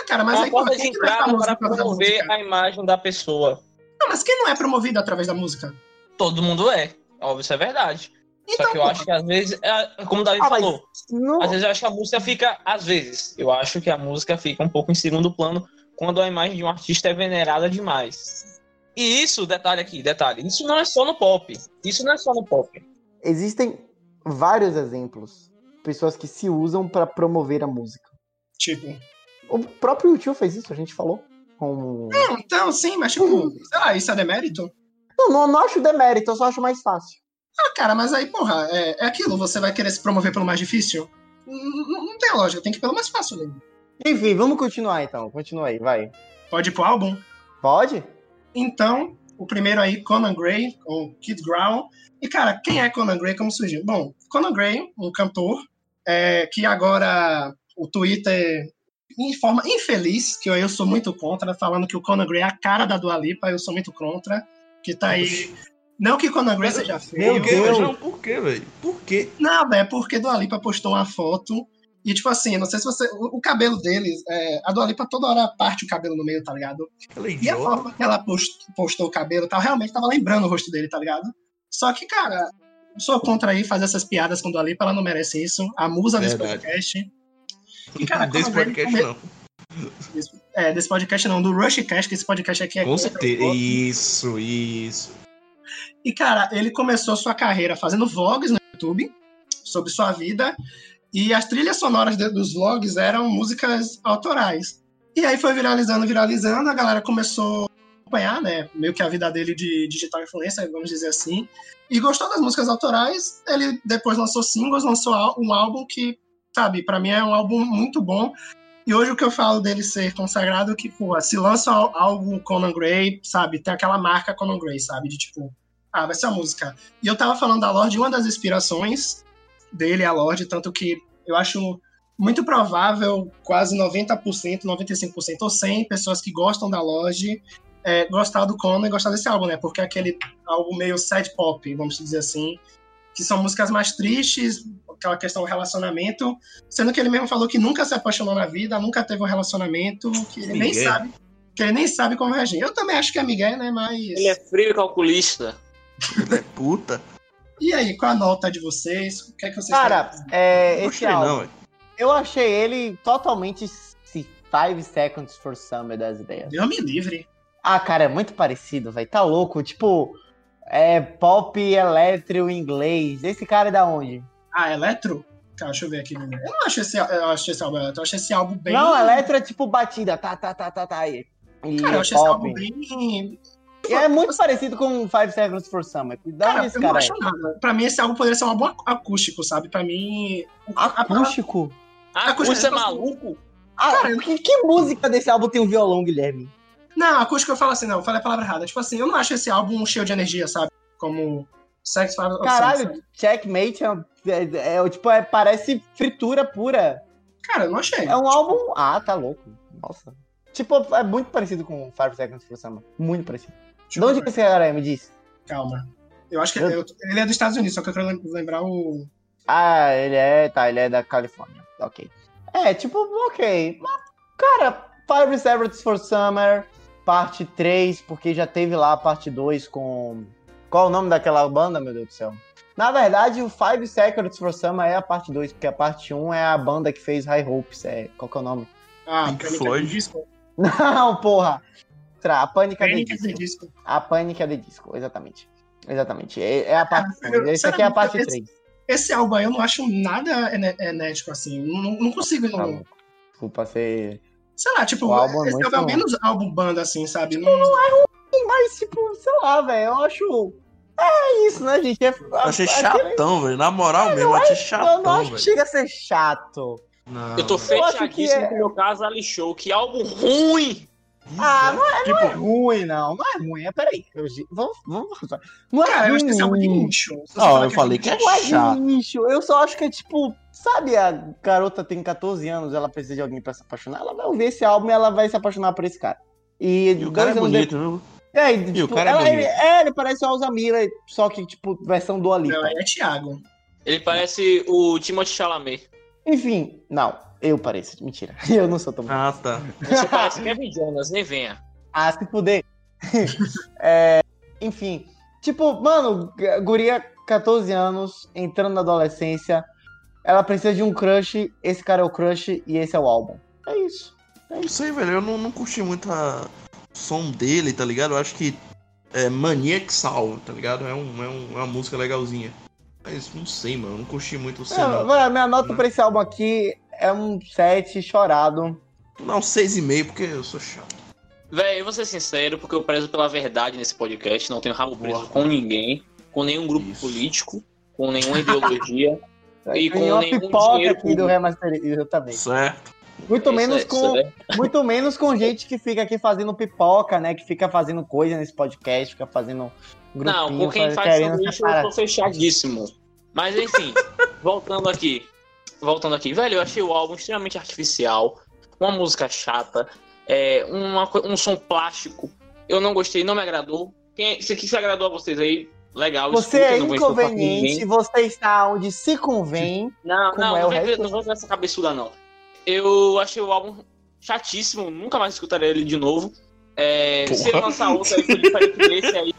Ah, cara, mas É uma aí, porta de entrada para promover a imagem da pessoa. Não, mas quem não é promovido através da música? Todo mundo é. Óbvio, isso é verdade. Só que eu acho que às vezes, é, como o Davi Ah, falou, Não- às vezes eu acho que a música fica, às vezes, eu acho que a música fica um pouco em segundo plano quando a imagem de um artista é venerada demais. E isso, detalhe aqui, detalhe, isso não é só no pop. Isso não é só no pop. Existem vários exemplos. Pessoas que se usam pra promover a música. Tipo. O próprio YouTube fez isso, a gente falou. Com... Não, então, sim, mas tipo, sei lá, isso é demérito? Não, não, não acho demérito, eu só acho mais fácil. Ah, cara, mas aí, porra, é, é aquilo, você vai querer se promover pelo mais difícil? Não, tem lógica, tem que ir pelo mais fácil, né? Enfim, vamos continuar então. Continua aí, vai. Pode ir pro álbum? Pode? Então, o primeiro aí, Conan Gray, ou Kid Growl. E, cara, quem é Conan Gray? Como surgiu? Bom, Conan Gray, um cantor, é, que agora o Twitter, em forma infeliz, que eu, eu sou muito contra, falando que o Conan Gray é a cara da Dua Lipa, eu sou muito contra, que tá aí... Não que Conan Gray seja feio. Meu Por quê, Deus. velho? Não, por quê, velho? Por quê? Nada, é porque Dua Lipa postou uma foto e, tipo assim, não sei se você... O, o cabelo dele, é, a Dua Lipa toda hora parte o cabelo no meio, tá ligado? Ela é E a forma que ela post- postou o cabelo e tal, realmente tava lembrando o rosto dele, tá ligado? Só que, cara, sou contra aí fazer essas piadas com Dua Lipa, ela não merece isso. A musa desse Verdade. podcast. E, cara, Desse podcast come- não. É, desse podcast não, do Rushcast, que esse podcast aqui é Com certeza. Isso, isso. E, cara, ele começou sua carreira fazendo vlogs no YouTube sobre sua vida. E as trilhas sonoras dos vlogs eram músicas autorais. E aí foi viralizando, viralizando, a galera começou a acompanhar, né? Meio que a vida dele de digital influencer, vamos dizer assim. E gostou das músicas autorais. Ele depois lançou singles, lançou um álbum que, sabe, pra mim é um álbum muito bom. E hoje o que eu falo dele ser consagrado é que, pô, se lança al- algo Conan Gray, sabe, tem aquela marca Conan Gray, sabe? De tipo, ah, vai ser a música. E eu tava falando da Lorde, uma das inspirações dele é a Lorde, tanto que eu acho muito provável, quase 90%, 95% ou 100 pessoas que gostam da Lorde é, gostar do Conan e gostar desse álbum, né? Porque é aquele álbum meio sad pop, vamos dizer assim, que são músicas mais tristes, aquela questão do relacionamento, sendo que ele mesmo falou que nunca se apaixonou na vida, nunca teve um relacionamento, que ele nem Miguel. sabe, que ele nem sabe como reagir. Eu também acho que é Miguel, né? Mas. Ele é frio e calculista. É puta. E aí, qual a nota de vocês? O que é que vocês Cara, é, Não esse gostei, álbum, não, velho. eu achei ele totalmente Five Seconds for Summer das ideias. Deus me livre. Ah, cara, é muito parecido, velho. Tá louco? Tipo, é pop elétrico inglês. Esse cara é da onde? Ah, Eletro? Cara, deixa eu ver aqui. né? Eu não acho esse, eu acho esse álbum Eletro. Eu acho esse álbum bem. Não, eletro é tipo batida. Tá, tá, tá, tá, tá. E, e Cara, eu acho esse álbum bem. E é muito parecido com Five Seconds for Summer. Da Cara, onde esse eu não cara acho nada. Pra mim, esse álbum poderia ser um álbum acú- acústico, sabe? Pra mim. é? a- Acústico? Acústico, você é gosto- maluco? Ah, Cara, que, que música desse álbum tem um violão, Guilherme? Não, acústico eu falo assim, não, eu falei a palavra errada. Tipo assim, eu não acho esse álbum cheio de energia, sabe? Como Sex Five Caralho? Checkmate é, é- é, tipo, é, parece fritura pura. Cara, eu não achei. É um álbum. Ah, tá louco. Nossa. Tipo, é muito parecido com Five Seconds for Summer. Muito parecido. Deixa De eu onde que esse cara é? Me diz. Calma. Eu acho que Eu- eu- ele é dos Estados Unidos, só que eu quero lem- lembrar o. Ah, ele é. Tá, ele é da Califórnia. Ok. É, tipo, ok. Mas, Cara, Five Seconds for Summer, parte 3, porque já teve lá a parte 2 com. Qual o nome daquela banda, meu Deus do céu? Na verdade, o Five Seconds for Summer é a parte 2, porque a parte 1 é a banda que fez High Hopes. É, qual que é o nome? Ah, Pink Panic! Floyd. Disco. Não, porra! Tra- A Pânica de Panic! at the Disco. Disco. A Pânica de Disco, exatamente. Exatamente. É, é a parte Ah, 3. Esse aqui é a parte sinceramente, 3. Esse álbum aí eu não acho nada enérgico assim. Não, não- não consigo. Tá Não. Desculpa ser. sei lá, tipo, O álbum é esse álbum é bom. menos álbum banda assim, sabe? Tipo, Não, Mas, tipo, sei lá, velho, eu acho. É isso, né, gente? É, Eu achei aquele- chatão, velho. Na moral mesmo, eu achei Eu não chatão, acho que chega a ser chato. Não, Eu tô que fechadíssimo é- com o meu caso Ali Show. Que álbum ruim! Ah, não é, tipo, é ruim, não. Não é ruim. É, peraí. Eu, vamos, vamos. Não é cara, eu acho que álbum é de ruim. nicho. Falar eu falei que é Não é chato. nicho. Eu só acho que é tipo. Sabe, a garota tem 14 anos, ela precisa de alguém pra se apaixonar. Ela vai ouvir esse álbum e ela vai se apaixonar por esse cara. E, E o cara é bonito, viu? É, e, tipo, o cara é ela- bonito. ele, é, ele parece o Alza Miller, só que, tipo, versão do Alipa. Não, é Thiago. Ele parece o Timothée Chalamet. Enfim, não, eu pareço. Mentira. Eu não sou tão bonito. Ah, tá. Você parece Kevin Jonas, nem venha. Ah, se puder. É, enfim, Tipo, mano, guria, 14 anos, entrando na adolescência. Ela precisa de um crush, esse cara é o crush e esse é o álbum. É isso. Não sei, velho. Eu não, não curti muito a som dele, tá ligado? Eu acho que é Maniac Soul, tá ligado? É, um, é, um, é uma música legalzinha. Mas não sei, mano. Eu não curti muito o não. mano, minha nota Né? pra esse álbum aqui é um 7 chorado. Não, 6,5 porque eu sou chato. Véi, eu vou ser sincero, porque eu prezo pela verdade nesse podcast. Não tenho rabo preso Boa. com ninguém, com nenhum grupo Isso. político, com nenhuma ideologia. E com nenhum pipoca dinheiro aqui do público. remasterizado também. Certo. Muito Isso menos é- com isso é- muito menos com gente que fica aqui fazendo pipoca, né? Que fica fazendo coisa nesse podcast, fica fazendo grupinho, Não, com quem faz sanduíche separar. eu tô fechadíssimo. Mas enfim, voltando aqui. Voltando aqui, velho, eu achei o álbum extremamente artificial, uma música chata, é, uma um som plástico. Eu não gostei, não me agradou. Quem, se, se agradou a vocês aí, legal. Você escutem, é inconveniente, você está onde se convém. Não, não, é não, o vem, não vou essa cabeçuda, não. Eu achei o álbum chatíssimo, nunca mais escutarei ele de novo. É, se ele lançar outro aí, for diferente desse aí,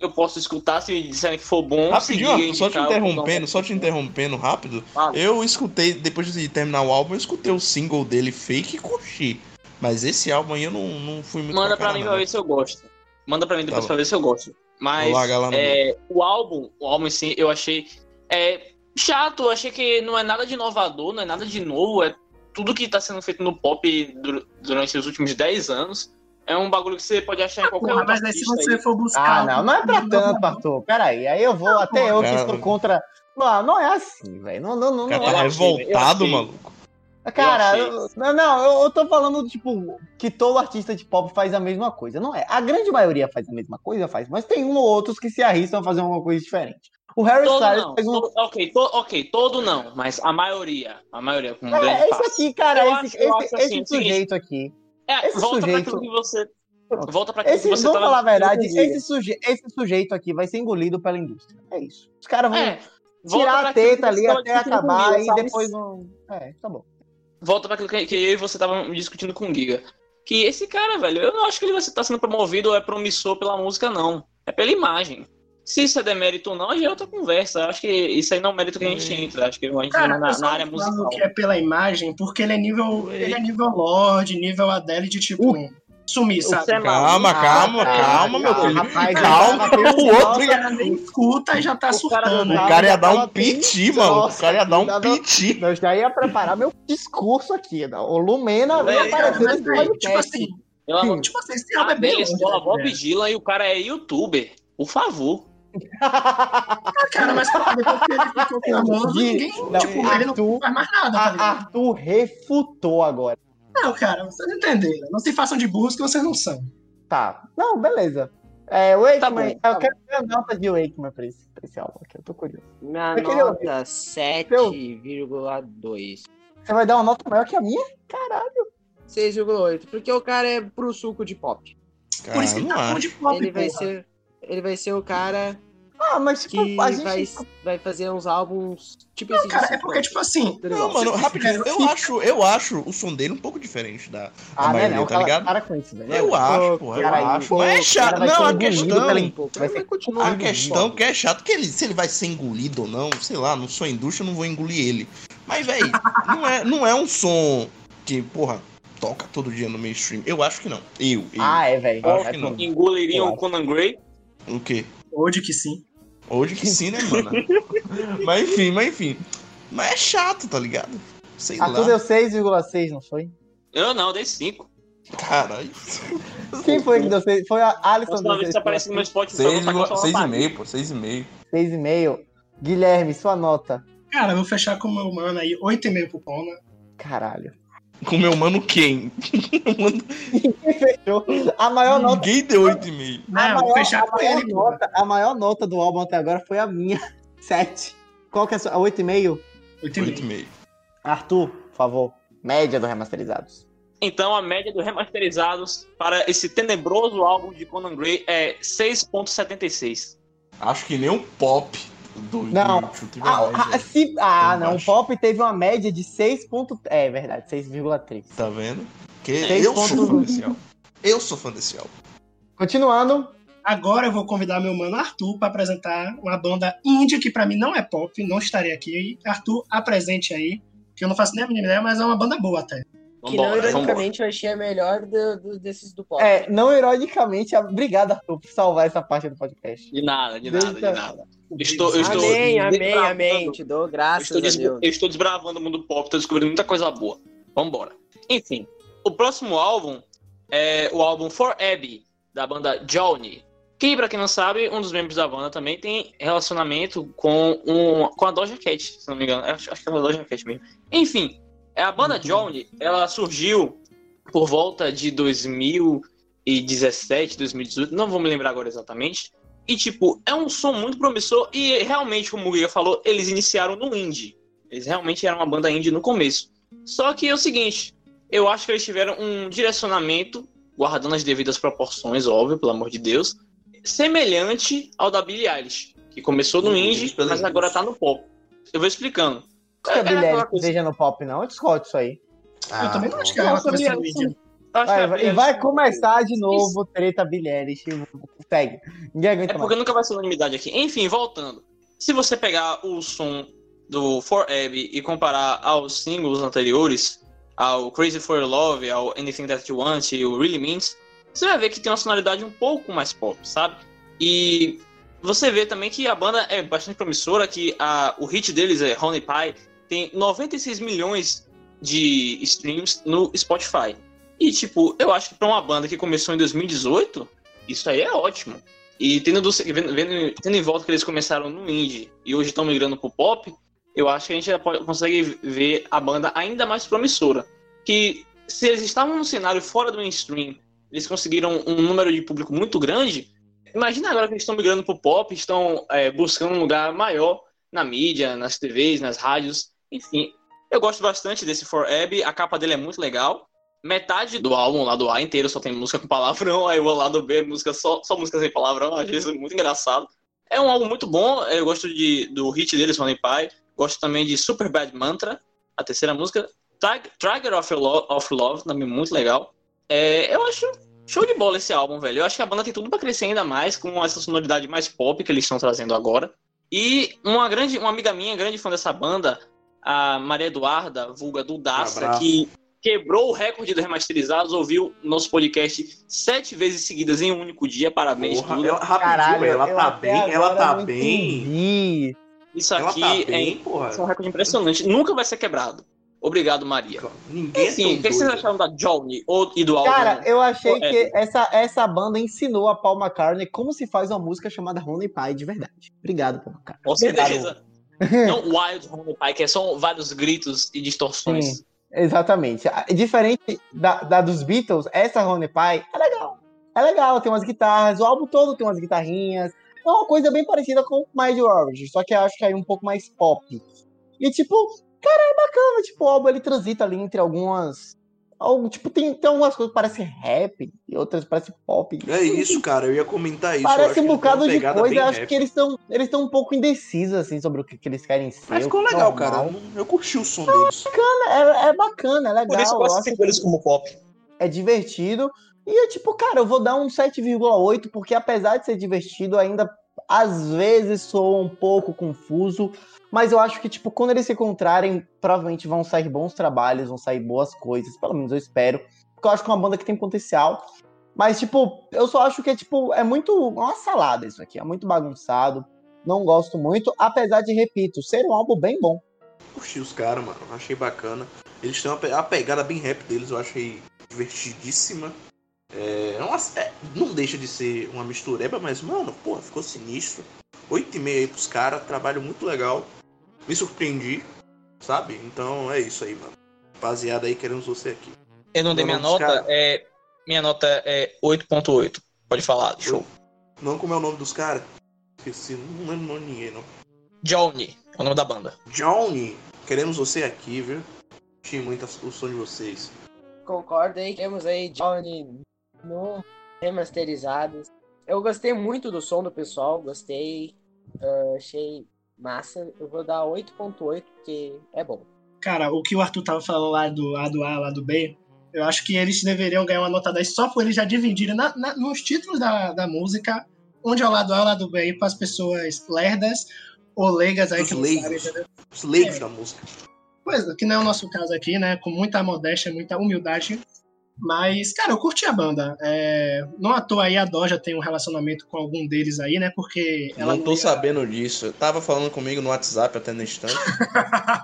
eu posso escutar se disserem que for bom. Rapidinho, só te interrompendo, só te interrompendo rápido. Eu escutei, depois de terminar o álbum, eu escutei o single dele fake e curti. Mas esse álbum aí eu não, não fui muito Manda pra mim não. pra ver se eu gosto. Manda pra mim depois Tá pra ver se eu gosto. Mas é, o álbum, o álbum em si, eu achei é, chato. Eu achei que não é nada de inovador, não é nada de novo. É tudo que tá sendo feito no pop dur- durante os últimos 10 anos. É um bagulho que você pode achar em qualquer Porra, outro mas aí se você aí. for buscar. Ah, não, não é pra tanto, Arthur. Peraí, aí eu vou, até eu que cara. sou contra. Não, não é assim, velho. Não, não, não, O não cara tá é. achei, revoltado, maluco. Cara, Eu eu- não, não, eu, eu tô falando, tipo, que todo artista de pop faz a mesma coisa. Não é. A grande maioria faz a mesma coisa, faz, mas tem um ou outros que se arriscam a fazer uma coisa diferente. O Harry Todo Styles não. faz um. todo- ok, to- ok, todo não, mas a maioria. A maioria, com um É, esse aqui, cara, Eu esse, acho- esse, assim, esse sujeito aqui. É, esse volta sujeito- pra aquilo que você. Volta pra aquilo Esse, que você vamos falar a verdade, esse, suje, esse sujeito aqui vai ser engolido pela indústria. É isso. Os caras vão É, tirar pra a teta ali até acabar comigo, e sabe? depois vão. É, tá bom. volta para aquilo que, que eu e você tava discutindo com o Giga. Que esse cara, velho, eu não acho que ele vai estar sendo promovido ou é promissor pela música, não. É pela imagem. Se isso é demérito ou não, aí é outra conversa. Eu acho que isso aí não é um mérito que a gente entra. Acho que a gente Cara, entra na, na área falo musical. que é pela imagem, porque ele é nível. Ele é nível Lorde, nível Adele de tipo. sumir, sabe? É Calma, maluco? calma, Ah, calma, meu calma, filho. rapaz, calma, o outro O ia. cara nem escuta e já tá surtando. O Não, cara ia já dar um piti, mano. O cara ia dar um piti. Eu já ia preparar meu discurso aqui. né? O Lumena vai aparecer nesse tipo podcast. assim, tipo assim, esse álbum é bem escola né, Bob velho? Dylan e o cara é youtuber. Por favor. Ah, cara, mas depois que ele ficou famoso, Gui, ninguém, não, tipo, ele não Arthur- faz mais nada, tá A-? Arthur refutou agora. Não, cara, vocês não entenderam. Não se façam de burros que vocês não são. Tá. Não, beleza. É, o Wakeman, Tá eu tá quero ver a nota de Wakeman pra esse, pra esse álbum aqui. Eu tô curioso. Minha Aquele- nota 7,2. Você vai dar uma nota maior que a minha? 6,8. Porque o cara é pro suco de pop. Por isso Cara, que não tá de pop, ele vai porra. ser. Ele vai ser o cara Ah, mas tipo, que a gente. vai, vai fazer uns álbuns tipo Não, esse cara, é porque, tipo assim, Não, mano, rapidinho. Eu acho, eu acho o som dele um pouco diferente da, da Ah, né, maioria, não, tá para, ligado? para com isso, velho. Eu acho, pô, eu acho. pô, Mas é o chato. Não, a questão. um. Vai continuar. A questão que é chato que ele, se ele vai ser engolido ou não, sei lá, não sou indústria, eu não vou engolir ele. Mas, velho, não é, não é um som que, porra, toca todo dia no mainstream. Eu acho que não. Eu, eu. Ah, é, velho. Não. Engoliriam o Conan Gray. O quê? Hoje que sim. Hoje que sim, né, mano? mas enfim, mas enfim. Mas é chato, tá ligado? Sei Arthur lá. deu 6,6, não foi? Eu não, dei 5. Caralho. Quem foi que deu 6? Foi a Alisson Próxima deu vez que aparece no meu Spotify, eu vou Seis, tacar vírgula- só uma seis e palhinha. meio, pô, seis e meio. 6,5. Guilherme, sua nota. Cara, eu vou fechar com o meu mano aí, 8,5 pro Pona. Caralho. Com meu mano quem? Fechou. A maior nota. Ninguém deu oito e meio. Não, a eu vou maior, fechar a maior nota, a maior nota do álbum até agora foi a minha. 7. Qual que é a sua? A 8,5? Oito e 8,5. meio. Arthur, por favor. Média do remasterizados. Então a média dos remasterizados para esse tenebroso álbum de Conan Gray é 6.76. Acho que nem um pop do, Não. do Ah, ah, velho. se- ah, não. O. Pop teve uma média de 6. ponto- É verdade, 6,3. Tá vendo? Que eu ponto sou fã desse álbum. Eu sou fã desse álbum. Continuando, Agora eu vou convidar meu mano Arthur para apresentar uma banda indie que para mim não é pop, não estarei aqui. Arthur, apresente aí, que eu não faço nem a mínima ideia, mas é uma banda boa até. Que não, ironicamente, eu achei a melhor do- do- desses do pop. É, não ironicamente, obrigado, Arthur, por salvar essa parte do podcast. De nada, de nada, de nada. Estou, eu estou amém, amém, amém. Te dou graças estou, des- Deus. eu estou desbravando o mundo pop, estou descobrindo muita coisa boa. Vambora. Enfim, o próximo álbum é o álbum For Abby, da banda Johnny. Que, pra quem não sabe, um dos membros da banda também tem relacionamento com, um, com a Doja Cat, se não me engano. Acho, acho que é a Doja Cat mesmo. Enfim, a banda Johnny, ela surgiu por volta de 2017, 2018, não vou me lembrar agora exatamente. E, tipo, é um som muito promissor e realmente, como o Giga falou, eles iniciaram no indie. Eles realmente eram uma banda indie no começo. Só que é o seguinte, eu acho que eles tiveram um direcionamento, guardando as devidas proporções, óbvio, pelo amor de Deus, semelhante ao da Billie Eilish, que começou no Inclusive indie, mas agora tá no pop. Eu vou explicando. Não é, É Billie seja no pop, não. Eu discordo isso aí. eu também não acho que é. Eu acho que Vai, a vai- e vai Eilish- começar de novo treta Billie Eilish. Segue. Ninguém aguenta É mais. porque nunca vai ser unanimidade aqui. Enfim, voltando. Se você pegar o som do For Abby e comparar aos singles anteriores, ao Crazy for Your Love, ao Anything That You Want e o Really Means, você vai ver que tem uma sonoridade um pouco mais pop, sabe? E você vê também que a banda é bastante promissora, que a, o hit deles é Honey Pie, tem 96 milhões de streams no Spotify. E, tipo, eu acho que pra uma banda que começou em 2018, isso aí é ótimo. E tendo, do- vendo, vendo- tendo em volta que eles começaram no indie e hoje estão migrando pro pop, eu acho que a gente já pode- consegue ver a banda ainda mais promissora. Que se eles estavam no cenário fora do mainstream, eles conseguiram um número de público muito grande, imagina agora que eles estão migrando pro pop, estão é, buscando um lugar maior na mídia, nas TVs, nas rádios, enfim. Eu gosto bastante desse For Abby, a capa dele é muito legal. Metade do álbum, lá do A inteiro, só tem música com palavrão, aí o lado B, música só, só música sem palavrão, acho isso muito engraçado. É um álbum muito bom, eu gosto de, do hit deles, Honey Pie, gosto também de Super Bad Mantra, a terceira música, Trigger of Love, of Love também muito legal. É, eu acho show de bola esse álbum, velho. Eu acho que a banda tem tudo pra crescer ainda mais, com essa sonoridade mais pop que eles estão trazendo agora. E uma grande, uma amiga minha, grande fã dessa banda, a Maria Eduarda, vulga Dudaça, Um que quebrou o recorde dos remasterizados, ouviu nosso podcast sete vezes seguidas em um único dia. Parabéns, Porra, Duda. ela, rapidinho, Caralho, ela tá bem, ela tá bem. entendi. Isso Ela aqui tá é, bem, porra. isso é um recorde impressionante. Nunca vai ser quebrado. Obrigado, Maria. Ninguém Enfim, é o tão que vocês acharam da Johnny ou, e do álbum? Cara, eu achei é. que essa, essa banda ensinou a Paul McCartney como se faz uma música chamada Honey Pie de verdade. Obrigado, Paul McCartney. Com Obrigado. Certeza. Não Wild Honey Pie, que é só vários gritos e distorções. Sim. Exatamente. Diferente da, da dos Beatles, essa Honey Pie é legal. É legal, tem umas guitarras, o álbum todo tem umas guitarrinhas. É uma coisa bem parecida com o Mind Orange, só que eu acho que aí um pouco mais pop. E tipo, cara, é bacana, tipo, o álbum ele transita ali entre algumas. Algo, tipo, tem, tem algumas coisas que parecem rap e outras parecem pop. É isso, cara, eu ia comentar isso. Parece um bocado de coisa, acho rap. que eles estão eles estão um pouco indecisos, assim, sobre o que, que eles querem ser. Mas ficou é legal, normal. cara. Eu- Eu curti o som deles. É, é bacana, é legal. Por isso eu classifico eles como pop. é divertido. E é tipo, cara, eu vou dar um 7,8, porque apesar de ser divertido, ainda às vezes soa um pouco confuso. Mas eu acho que, tipo, quando eles se encontrarem, provavelmente vão sair bons trabalhos, vão sair boas coisas. Pelo menos eu espero. Porque eu acho que é uma banda que tem potencial. Mas, tipo, eu só acho que é, tipo, é muito. uma salada isso aqui. É muito bagunçado. Não gosto muito. Apesar de, repito, ser um álbum bem bom. Curti os caras, mano. Achei bacana. Eles têm uma a pegada bem rap deles, eu achei divertidíssima. É, é uma- é, não deixa de ser uma mistureba, mas, mano, porra, ficou sinistro. 8,5 aí pros caras, trabalho muito legal. Me surpreendi, sabe? Então é isso aí, mano. Rapaziada aí, queremos você aqui. Eu não dei minha nota, cara. é. Minha nota é 8.8. Pode falar, show. Não como é o nome dos caras? Esqueci, não lembro o nome de ninguém, não. Johnny, é o nome da banda. Johnny, queremos você aqui, viu? Curti muito o som de vocês. Concordo aí, temos aí Johnny no remasterizados. Eu gostei muito do som do pessoal, gostei, ah, achei massa. Eu vou dar 8.8 porque é bom. Cara, o que o Arthur tava falando lá do A, do A, lá do B, eu acho que eles deveriam ganhar uma nota 10 só por eles já dividirem na- na- nos títulos da, da música onde é o lado A, o lado B aí para as pessoas lerdas ou leigas aí Os que não leigos. sabem? Os leigos É. da música. Pois, é, que não é o nosso caso aqui, né? Com muita modéstia, muita humildade. Mas, cara, eu curti a banda. É, não à toa aí a Doja tem um relacionamento com algum deles aí, né? Porque ela não tô ia- sabendo disso. Tava falando comigo no WhatsApp até no instante.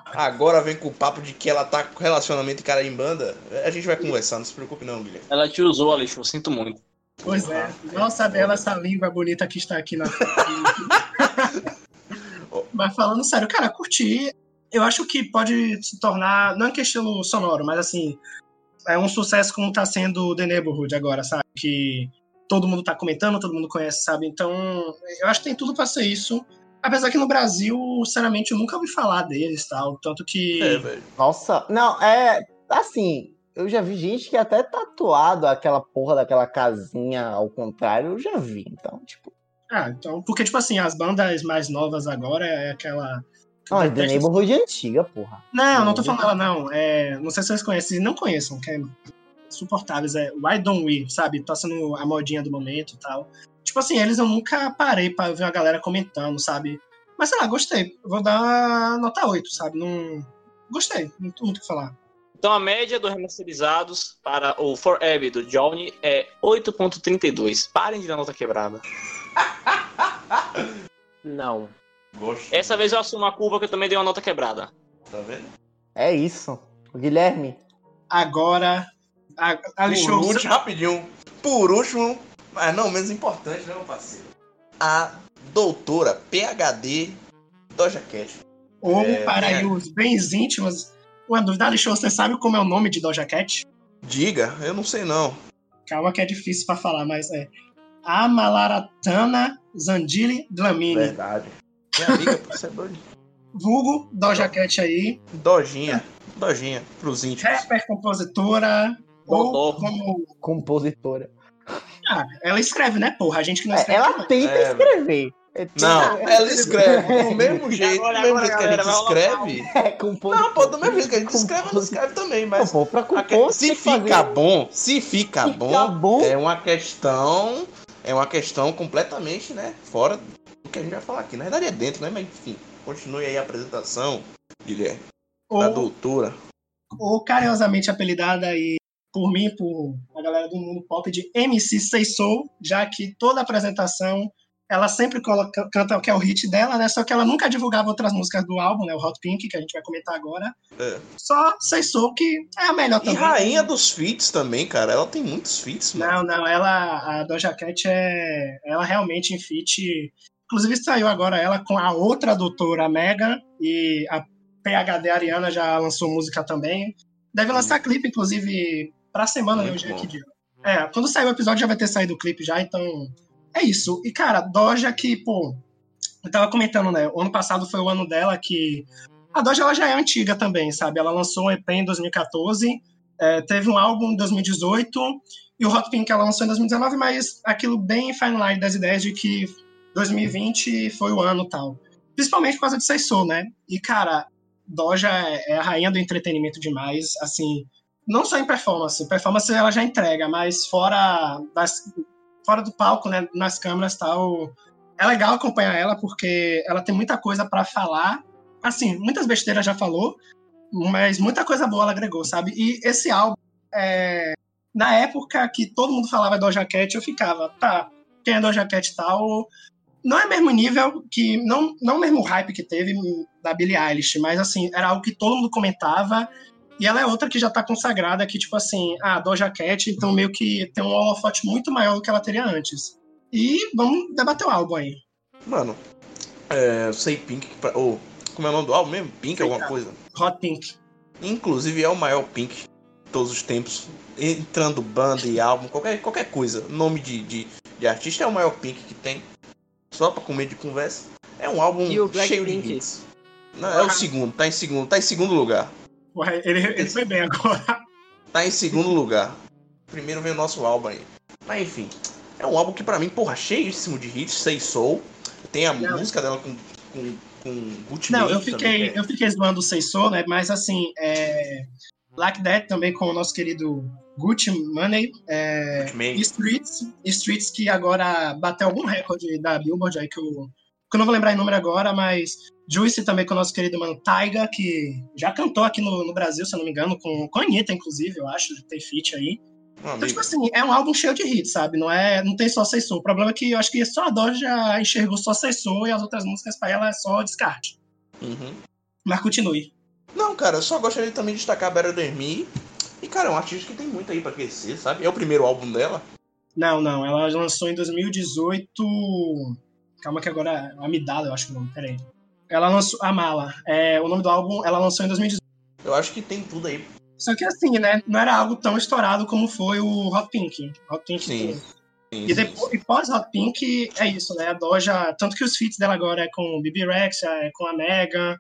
Agora vem com o papo de que ela tá com relacionamento e cara em banda. A gente vai conversar, não se preocupe não, Guilherme. Ela te usou, Alex, eu sinto muito. Pois é. Nossa, bela essa língua bonita que está aqui na Mas falando sério, cara, curti. Eu acho que pode se tornar, não em questão sonoro, mas assim, é um sucesso como tá sendo The Neighborhood agora, sabe? Que todo mundo tá comentando, todo mundo conhece, sabe? Então, eu acho que tem tudo pra ser isso. Apesar que no Brasil, sinceramente, eu nunca ouvi falar deles tal. Tanto que. É, velho. Nossa, não, é. Assim, eu já vi gente que até tatuado aquela porra daquela casinha ao contrário, eu já vi. Então, tipo. Ah, então. Porque, tipo assim, as bandas mais novas agora é aquela. Não, The Neighborhood é antiga, porra. Não, não tô falando dela, não. É, não sei se vocês conhecem, se não conheçam, que é insuportáveis. É Why Don't We, sabe? Tá sendo a modinha do momento e tal. Tipo assim, eles eu nunca parei pra ver a galera comentando, sabe? Mas sei lá, gostei. Vou dar nota 8, sabe? Não. Gostei, não tem muito o que falar. Então a média dos remasterizados para o Forever do Johnny é 8.32. Parem de dar nota quebrada. Não. Gosto. Essa vez eu assumo a curva que eu também dei uma nota quebrada. Tá vendo? É isso. O Guilherme. Agora, a, a Por último, rapidinho. Por último, mas não menos importante, né, meu parceiro? A doutora PHD Doja Cat. Ou É, para é. aí os bens íntimos. Uma dúvida, Alixou, você sabe como é o nome de Doja Cat? Diga, eu não sei não. Calma que é difícil pra falar, mas é. Amalaratana Zandili Dlamini. Verdade. Minha amiga, pô, você é doido. Vulgo Doja Cat aí. Dojinha. Dojinha, pros íntimos. Rapper, compositora. Ou Dodô. como. Compositora. Ah, ela escreve, né, porra? A gente que não É, escreve. ela não. tenta É, escrever. É, Não, ela escreve do mesmo jeito, Agora, do mesmo agora, jeito que a gente escreve. É, compositora. Não, pô, do mesmo jeito que a gente escreve, ela escreve também, Não, mas pô, pra a compor, se fica bom, se fica Fica bom, bom. é uma questão, é uma questão completamente, né, fora que a gente vai falar aqui. Na verdade é dentro, né, mas enfim, continue aí a apresentação, Guilherme, da Ou, doutora. ou carinhosamente apelidada aí por mim, e por a galera do mundo pop de MC Sei Soul, já que toda apresentação ela sempre coloca, canta o que é o hit dela, né? Só que ela nunca divulgava outras músicas do álbum, né? O Hot Pink, que a gente vai comentar agora. É. Só Sei Soul, que é a melhor E também. rainha dos feats também, cara, ela tem muitos feats, mano. Não, não, ela, a Doja Cat é, ela realmente em feat. Inclusive saiu agora ela com a outra doutora Megan e a PhD Ariana já lançou música também. Deve lançar clipe, inclusive, pra semana, né? Hoje é dia. É, quando sair o episódio já vai ter saído o clipe já, então é isso. E cara, Doja que, pô, eu tava comentando, né? O ano passado foi o ano dela que. A Doja ela já é antiga também, sabe? Ela lançou um EP em 2014, é, teve um álbum em 2018 e o Hot Pink ela lançou em 2019, mas aquilo bem fine line das ideias de que 2020 foi o ano tal. Principalmente por causa de Seisou, né? E, cara, Doja é é a rainha do entretenimento demais, assim, não só em performance, performance ela já entrega, mas fora, das, fora do palco, né, nas câmeras tal, é legal acompanhar ela porque ela tem muita coisa pra falar, assim, muitas besteiras já falou, mas muita coisa boa ela agregou, sabe? E esse álbum, é, na época que todo mundo falava Doja Cat, eu ficava, tá, quem é Doja Cat tal, não é mesmo nível que não não o mesmo hype que teve da Billie Eilish, mas assim, era algo que todo mundo comentava. E ela é outra que já tá consagrada que tipo assim, a Doja Cat, então meio que tem um holofote muito maior do que ela teria antes. E vamos debater o álbum aí. Mano, é, eu sei Pink, ou como é o nome do álbum mesmo? Pink, Sei, alguma cara. coisa? Hot Pink. Inclusive é o maior Pink de todos os tempos. Entrando banda e álbum, qualquer, qualquer coisa. Nome de, de, de artista é o maior Pink que tem. Só pra comer de conversa. É um álbum E o cheio de Blackpink? hits. Não, é o segundo, tá em segundo, tá em segundo lugar. Porra, Ele, ele foi bem agora. Tá em segundo lugar. Primeiro vem o nosso álbum aí. Mas enfim, é um álbum que pra mim, porra, cheíssimo de hits, Sei Soul. Tem a Não. música dela com, com, com Gucci Não, Mane eu também, fiquei, que é- eu fiquei zoando o Seisou, né? Mas assim, é... Like That também com o nosso querido Gucci Money, é, Gucci Streets, Streets que agora bateu algum recorde da Billboard aí que eu, que eu não vou lembrar o número agora, mas Juice também com o nosso querido mano Taiga, que já cantou aqui no, no Brasil, se eu não me engano, com, com a Anitta, inclusive, eu acho, tem feat aí. Então, tipo assim, é um álbum cheio de hits, sabe? Não, é, não tem só Seissou. O problema é que eu acho que só a Doja enxergou só Seissou e as outras músicas pra ela é só descarte. Uhum. Mas continue. Não, cara, eu só gostaria também de destacar Better Than Me. E, cara, é um artista que tem muito aí pra crescer, sabe? É o primeiro álbum dela. Não, não, ela lançou em 2018. Calma que agora é Amidala, eu acho que o nome, peraí. Ela lançou a Mala. É, o nome do álbum ela lançou em 2018. Eu acho que tem tudo aí. Só que assim, né? Não era algo tão estourado como foi o Hot Pink. Hot Pink Sim. sim. E, depois, e pós Hot Pink é isso, né? A Doja, tanto que os feats dela agora é com o Bibi Rex, é com a Megan,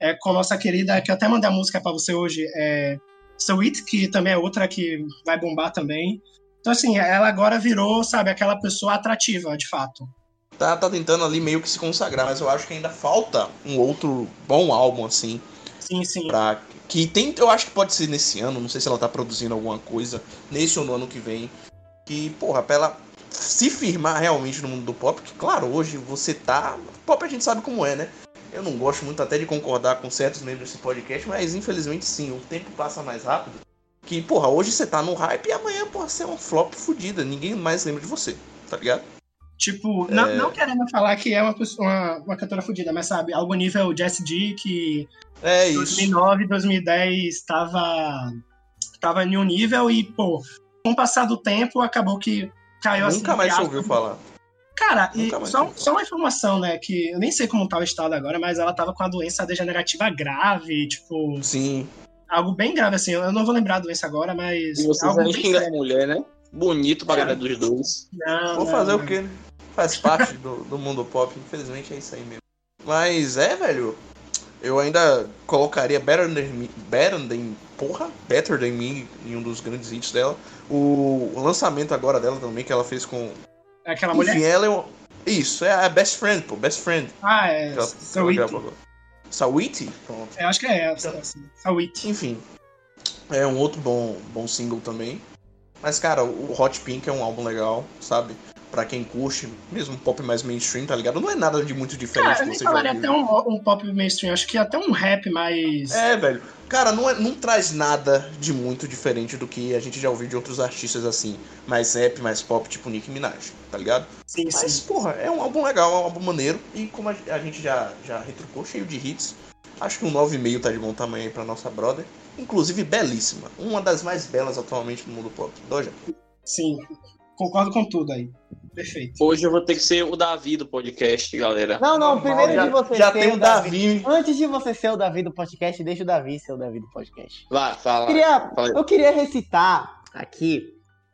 é com a nossa querida, que eu até mandei a música pra você hoje, é Sweet, que também é outra que vai bombar também. Então, assim, ela agora virou, sabe, aquela pessoa atrativa, de fato. Tá, tá tentando ali meio que se consagrar, mas eu acho que ainda falta um outro bom álbum, assim, Sim, sim. pra. Que tem. Eu acho que pode ser nesse ano, não sei se ela tá produzindo alguma coisa, nesse ou no ano que vem. Que, porra, pra ela se firmar realmente no mundo do pop, que claro, hoje você tá. Pop a gente sabe como é, né? Eu não gosto muito até de concordar com certos membros desse podcast, mas infelizmente sim, o tempo passa mais rápido. Que, porra, hoje você tá no hype e amanhã pode ser um flop fodida. Ninguém mais lembra de você, tá ligado? Tipo, não, É. não querendo falar que é uma, pessoa, uma, uma cantora fodida, mas sabe, algo nível Jessie G, que É isso. 2009, 2010 estava tava em um nível e, pô, com o passar do tempo, acabou que caiu assim. Nunca mais você aspas. ouviu falar. Cara, e só, só uma informação, né, que eu nem sei como tá o estado agora, mas ela tava com a doença degenerativa grave, tipo, Sim. algo bem grave, assim. Eu não vou lembrar a doença agora, mas. E vocês algo bem sério. mulher, né? Bonito pra galera dos dois. Não, Vou não, fazer não. o quê, né? Faz parte do, do mundo pop, infelizmente é isso aí mesmo. Mas é, velho. Eu ainda colocaria Better Than Me, Better Than, porra, Better Than Me em um dos grandes hits dela. O, o lançamento agora dela também, que ela fez com. É Aquela mulher. Enfim, ela é um. Isso, é a Best Friend, pô, Best Friend. Ah, é. ela- ela Sweet. gravou agora. Sawiti? Pronto. Eu acho que é essa, assim. Sweet. Enfim, é um outro bom, bom single também. Mas, cara, o Hot Pink é um álbum legal, sabe? Pra quem curte, mesmo pop mais mainstream, tá ligado? Não é nada de muito diferente Cara, eu nem falaria até um, um pop mainstream, acho que até um rap mais. É, velho. Cara, não, é- não traz nada de muito diferente do que a gente já ouviu de outros artistas assim. Mais rap, mais pop, tipo Nicki Minaj, tá ligado? Sim, sim. Mas, porra, é um álbum legal, é um álbum maneiro. E como a, a gente já, já retrucou, cheio de hits. Acho que um 9,5 tá de bom tamanho aí pra nossa brother. Inclusive, belíssima. Uma das mais belas atualmente no mundo pop. Doja. Sim, concordo com tudo aí. Perfeito. Hoje eu vou ter que ser o Davi do podcast, galera. Não, não, primeiro já, de você já ser tem o Davi. Antes de você ser o Davi do podcast, deixa o Davi ser o Davi do podcast. Vai, fala. Eu queria, fala eu queria recitar aqui,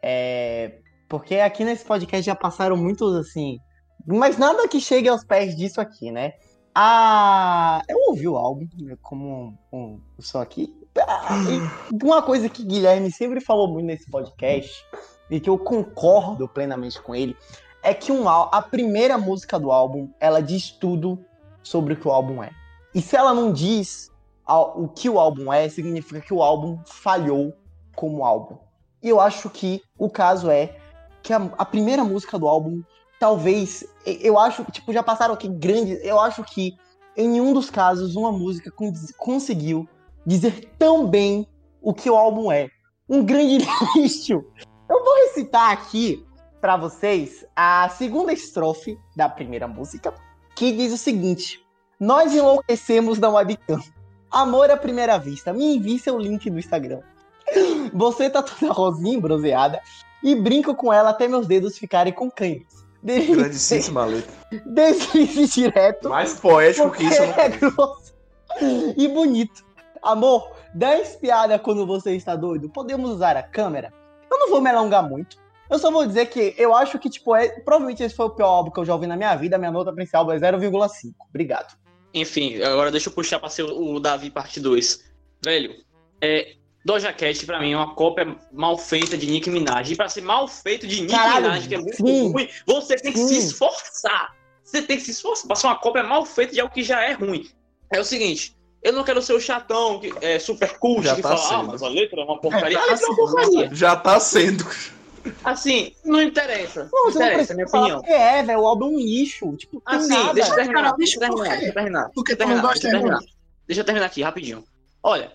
é, porque aqui nesse podcast já passaram muitos assim, mas nada que chegue aos pés disso aqui, né? Ah, eu ouvi o álbum, né, como um, um só aqui. Ah, e uma coisa que Guilherme sempre falou muito nesse podcast, e que eu concordo plenamente com ele, é que um, a primeira música do álbum, ela diz tudo sobre o que o álbum é. E se ela não diz o que o álbum é, significa que o álbum falhou como álbum. E eu acho que o caso é que a, a primeira música do álbum, talvez, eu acho, tipo, já passaram aqui grandes, eu acho que em nenhum dos casos uma música con- conseguiu dizer tão bem o que o álbum é. Um grande lixo. Vou recitar aqui pra vocês a segunda estrofe da primeira música, que diz o seguinte: Nós enlouquecemos na webcam. Amor à primeira vista. Me envie seu link do Instagram. Você tá toda rosinha, bronzeada, e brinco com ela até meus dedos ficarem com cãibras. Deslize, Grandíssima letra. deslize direto. Mais poético que isso. não é grosso e bonito. Amor, dá espiada quando você está doido. Podemos usar a câmera? Eu não vou me alongar muito. Eu só vou dizer que eu acho que, tipo, é, provavelmente esse foi o pior álbum que eu já ouvi na minha vida. Minha nota álbum é 0,5. Obrigado. Enfim, agora deixa eu puxar pra ser o o Davi parte 2. Velho, é, Doja Cat pra mim é uma cópia mal feita de Nicki Minaj. E pra ser mal feito de Nicki Caralho, Minaj, que é muito sim. ruim, você tem que Sim. se esforçar. Você tem que se esforçar pra ser uma cópia mal feita de algo que já é ruim. É o seguinte, Eu não quero ser o chatão, que é super cult, Já que tá fala, ah, mas a letra é uma porcaria. É, a letra é uma porcaria. Já tá sendo. Assim, não interessa. Não, Não interessa, é minha opinião. é, velho. O álbum é um lixo. Tipo, Assim, nada. deixa eu terminar, Cara, deixa eu terminar, deixa eu terminar. Porque Deixa eu tu não terminar, gosta é terminar. Deixa eu terminar aqui, rapidinho. Olha,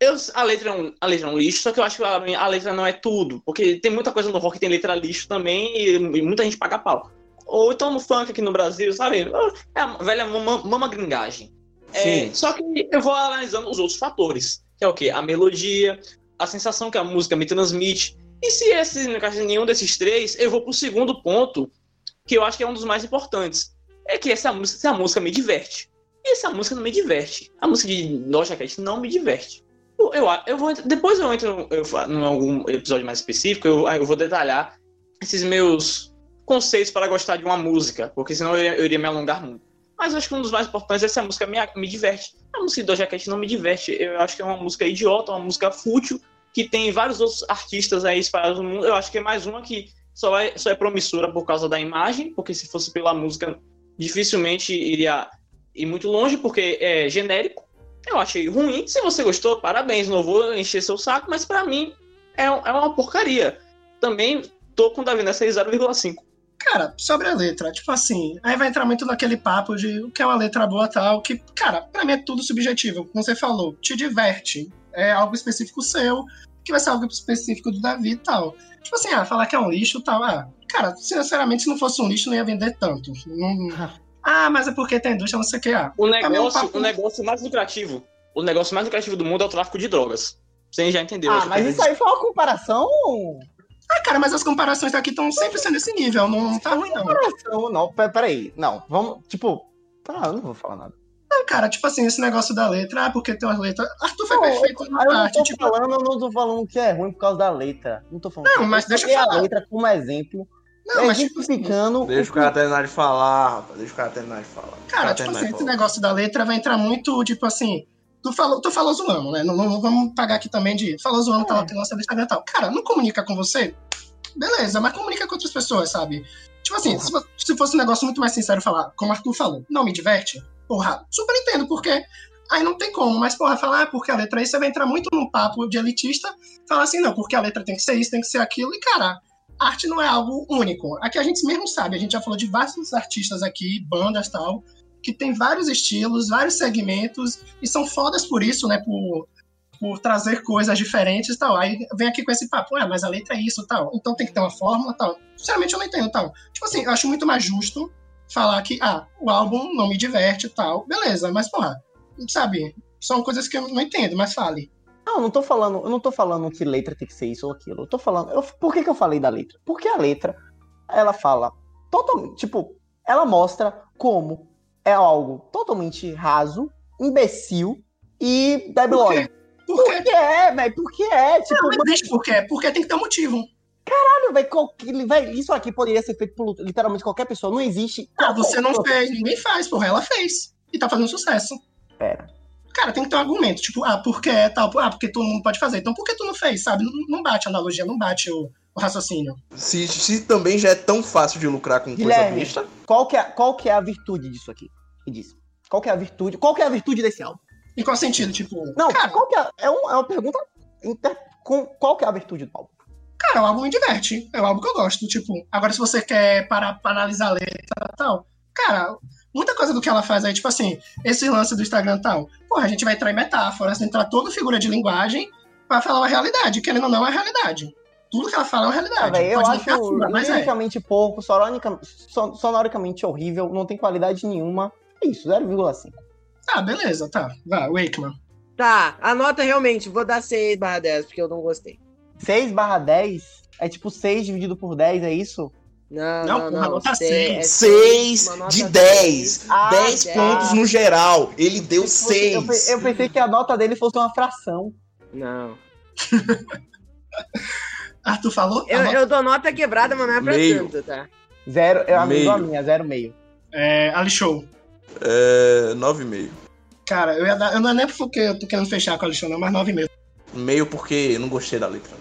eu, a, letra é um, a letra é um lixo, só que eu acho que a, a letra não é tudo. Porque tem muita coisa no rock que tem letra lixo também e, e muita gente paga pau. Ou então no funk aqui no Brasil, sabe? É a velha mama, mama gringagem. É, só que eu vou analisando os outros fatores. Que é o quê? A melodia, a sensação que a música me transmite. E se esse não encaixa em nenhum desses três, eu vou pro segundo ponto, que eu acho que é um dos mais importantes. É que essa música, se a música me diverte. E essa música não me diverte. A música de Doja Cat não me diverte. Eu, eu, eu vou, depois eu entro em algum episódio mais específico, eu, eu vou detalhar esses meus conceitos para gostar de uma música, porque senão eu, eu iria me alongar muito. Mas acho que um dos mais importantes é se a música me, me diverte. A música de Doja não me diverte. Eu acho que é uma música idiota, uma música fútil, que tem vários outros artistas aí espalhados no mundo. Eu acho que é mais uma que só, vai, só é promissora por causa da imagem, porque se fosse pela música, dificilmente iria ir muito longe, porque é genérico. Eu achei ruim. Se você gostou, parabéns. Não vou encher seu saco, mas pra mim é, é uma porcaria. Também tô com o Davi nessa 0,5. Cara, sobre a letra, tipo assim, aí vai entrar muito naquele papo de o que é uma letra boa tal, que, cara, pra mim é tudo subjetivo. Como você falou, te diverte. É algo específico seu, que vai ser algo específico do Davi e tal. Tipo assim, ah, falar que é um lixo e tal. Ah, cara, sinceramente, se não fosse um lixo, não ia vender tanto. Não- Ah, mas é porque tem indústria, não sei o que. Ah, O é um negócio, papo- o negócio mais lucrativo, o negócio mais lucrativo do mundo é o tráfico de drogas. Você já entendeu? Ah, mas isso aí foi uma comparação. Ah, cara, mas as comparações aqui estão sempre sendo nesse nível. Não, não tá ruim, não. Comparação, não. Pe- Peraí. Não, vamos. Tipo. Tá, eu não vou falar nada. Não, cara, tipo assim, esse negócio da letra, ah, porque tem umas letras. Arthur foi Não, perfeito na eu não parte, tô tipo. falando, eu não tô falando que é ruim por causa da letra. Não tô falando. Não, que- mas eu deixa eu peguei a falar. letra como exemplo. Não, mas tipo, exemplificando. Deixa o cara terminar de falar, rapaz. Deixa o cara terminar de falar. Cara, Cara, tipo assim, esse falar. negócio da letra vai entrar muito, tipo assim. Tu falou, tu falou zoando, né? Não, não- não vamos pagar aqui também de. Falou zoando, É. tal, tem nossa e tal. Cara, não comunica com você? Beleza, mas comunica com outras pessoas, sabe? Tipo assim, se, se fosse um negócio muito mais sincero falar, como o Arthur falou, não me diverte, porra, super entendo, porque aí não tem como, mas porra, falar, ah, porque a letra é isso, você vai entrar muito num papo de elitista, falar assim, não, porque a letra tem que ser isso, tem que ser aquilo, e cara, arte não é algo único. Aqui a gente mesmo sabe, a gente já falou de vários artistas aqui, bandas e tal, que tem vários estilos, vários segmentos, e são fodas por isso, né? Por, por trazer coisas diferentes e tal. Aí vem aqui com esse papo, ah, mas a letra é isso tal. Então tem que ter uma fórmula tal. Sinceramente, eu não entendo tal. Tipo assim, eu acho muito mais justo falar que, ah, o álbum não me diverte tal. Beleza, mas, porra, sabe? São coisas que eu não entendo, mas fale. Não, não tô falando, eu não tô falando que letra tem que ser isso ou aquilo. Eu tô falando. eu- por que, que eu falei da letra? Porque a letra, ela fala totalmente. Tipo, ela mostra como é algo totalmente raso, imbecil e debilóide. Por Por quê? que é, velho? Por que é? Tipo, Não, mas deixa por quê? Porque tem que ter um motivo. mano, velho, isso aqui poderia ser feito por literalmente qualquer pessoa. Não existe. Ah, você não pessoa- fez, ninguém faz, porra, ela fez. E tá fazendo sucesso. Pera. Cara, tem que ter um argumento, tipo, ah, por que é tal? Ah, porque todo mundo pode fazer. Então por que tu não fez, sabe? Não, não bate a analogia, não bate o, o raciocínio. Se, se também já é tão fácil de lucrar com coisa Guilherme. vista, Qual que, é, qual que é a virtude disso aqui? Me diz. Qual que é a virtude? Qual que é a virtude desse álbum? Em qual sentido? Tipo, Não, cara, qual que é, é, um- é uma pergunta. inter- com, qual que é a virtude do álbum? cara, o álbum me diverte. É um álbum que eu gosto. Tipo, agora se você quer parar pra analisar a letra e tal, cara, muita coisa do que ela faz aí, tipo assim, esse lance do Instagram e tal, porra, a gente vai entrar em metáforas, entrar toda figura de linguagem pra falar uma realidade, querendo ou não, é uma realidade. Tudo que ela fala é uma Ah, realidade. véi, eu Pode não acho mas é. liricamente pouco, sonorica- son- sonoricamente horrível, não tem qualidade nenhuma. É isso, 0,5. Ah, beleza, tá. Vai, Wakeman. Tá, a nota realmente, vou dar 6 barra 10, porque eu não gostei. 6 barra 10 é tipo 6 dividido por 10, é isso? Não, Não, não, porra, não. nota é 6 uma nota de seis. 10. Ah, 10 tá. pontos no geral. Ele deu Eu, pe- 6. eu pensei que a nota dele fosse uma fração. Não. Arthur falou? Eu, A nota- eu dou nota quebrada, mas não é pra Meio. tanto, tá? Zero, eu amigo Meio. a minha, 0,5. É, Ali Show. É, 9,5. Cara, eu, ia dar, eu não é nem porque eu tô querendo fechar com a Ali Show, não, mas 9,5. Meio porque eu não gostei da letra.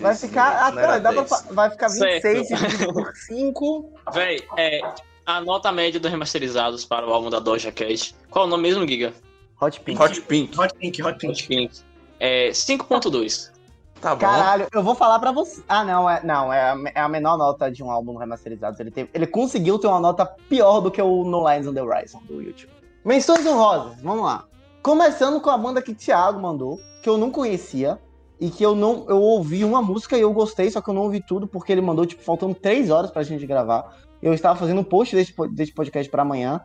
Vai ficar. Não era Até, dá pra, 10. fa- vai ficar 26 Certo. dividido por 5. Véi, é, a nota média dos remasterizados para o álbum da Doja Cat. Qual é o nome mesmo, Giga? Hot Pink. Hot Pink. Hot Pink, Hot Pink. Hot Pink. É 5.2. Tá bom. Caralho, eu vou falar pra você. Ah, não, é, não, é a, é a menor nota de um álbum remasterizado. Ele, teve, ele conseguiu ter uma nota pior do que o No Lines on the Horizon do YouTube. Menções honrosas, vamos lá. Começando com a banda que Thiago mandou, que eu não conhecia. E que eu não. Eu ouvi uma música e eu gostei, só que eu não ouvi tudo, porque ele mandou, tipo, faltando três horas pra gente gravar. Eu estava fazendo um post desse, desse podcast pra amanhã,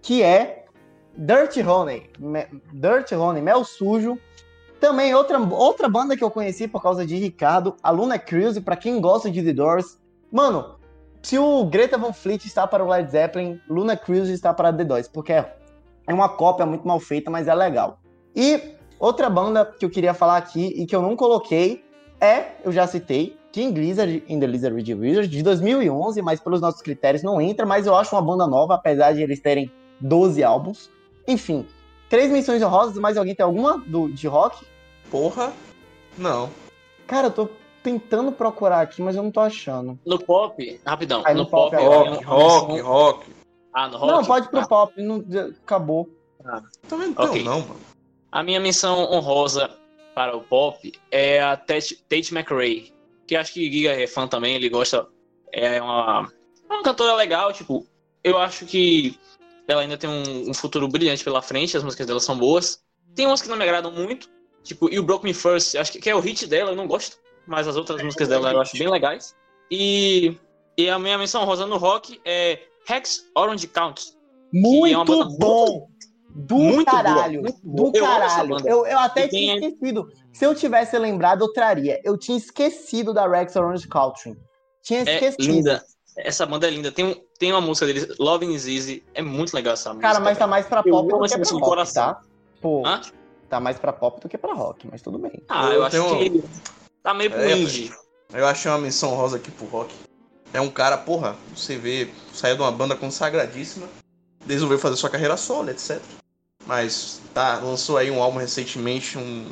que é Dirty Honey. Me- Dirty Honey, Mel Sujo. Também outra, outra banda que eu conheci por causa de Ricardo, a Luna Cruise, pra quem gosta de The Doors. Mano, se o Greta Van Fleet está para o Led Zeppelin, Luna Cruise está para The Doors, porque é uma cópia muito mal feita, mas é legal. E outra banda que eu queria falar aqui e que eu não coloquei é, eu já citei, King Lizard in the Lizard Wizard, de 2011, mas pelos nossos critérios não entra, mas eu acho uma banda nova, apesar de eles terem 12 álbuns. Enfim, três menções honrosas, mais alguém tem alguma do, de rock? Porra. Não. Cara, eu tô tentando procurar aqui, mas eu não tô achando. No pop, rapidão. Aí no no, pop pop, é Rock, uma rock, rock. Ah, no rock. Não, pode ir pro Ah, pop, não, acabou. Também não Ok. tem, não, mano. A minha menção honrosa para o pop é a Tate, Tate McRae, que acho que Giga é fã também, ele gosta. É uma, é uma cantora legal, tipo, eu acho que ela ainda tem um, um futuro brilhante pela frente, as músicas dela são boas. Tem umas que não me agradam muito, tipo, You Broke Me First, acho que, que é o hit dela, eu não gosto, mas as outras músicas dela eu acho bem legais. E, e a minha menção honrosa no rock é Rex Orange Count. Muito é uma banda bom! Do muito boa, caralho! muito do Eu caralho! Eu, eu até E tinha tem- esquecido. Se eu tivesse lembrado, eu traria. Eu tinha esquecido da Rex Orange Country. Tinha É esquecido. linda. Essa banda é linda. Tem, um- tem uma música deles, Loving is Easy. É muito legal essa música. Cara, mas tá mais pra Eu pop amo do que pra rock, coração. tá? Pô, Hã? Tá mais pra pop do que pra rock, mas tudo bem. Ah, Eu eu, acho tenho- que tá meio pro É, indie. Eu achei uma menção rosa aqui pro rock. É um cara, porra, você vê, saiu de uma banda consagradíssima, resolveu fazer sua carreira solo, etc. Mas tá, lançou aí um álbum recentemente, um.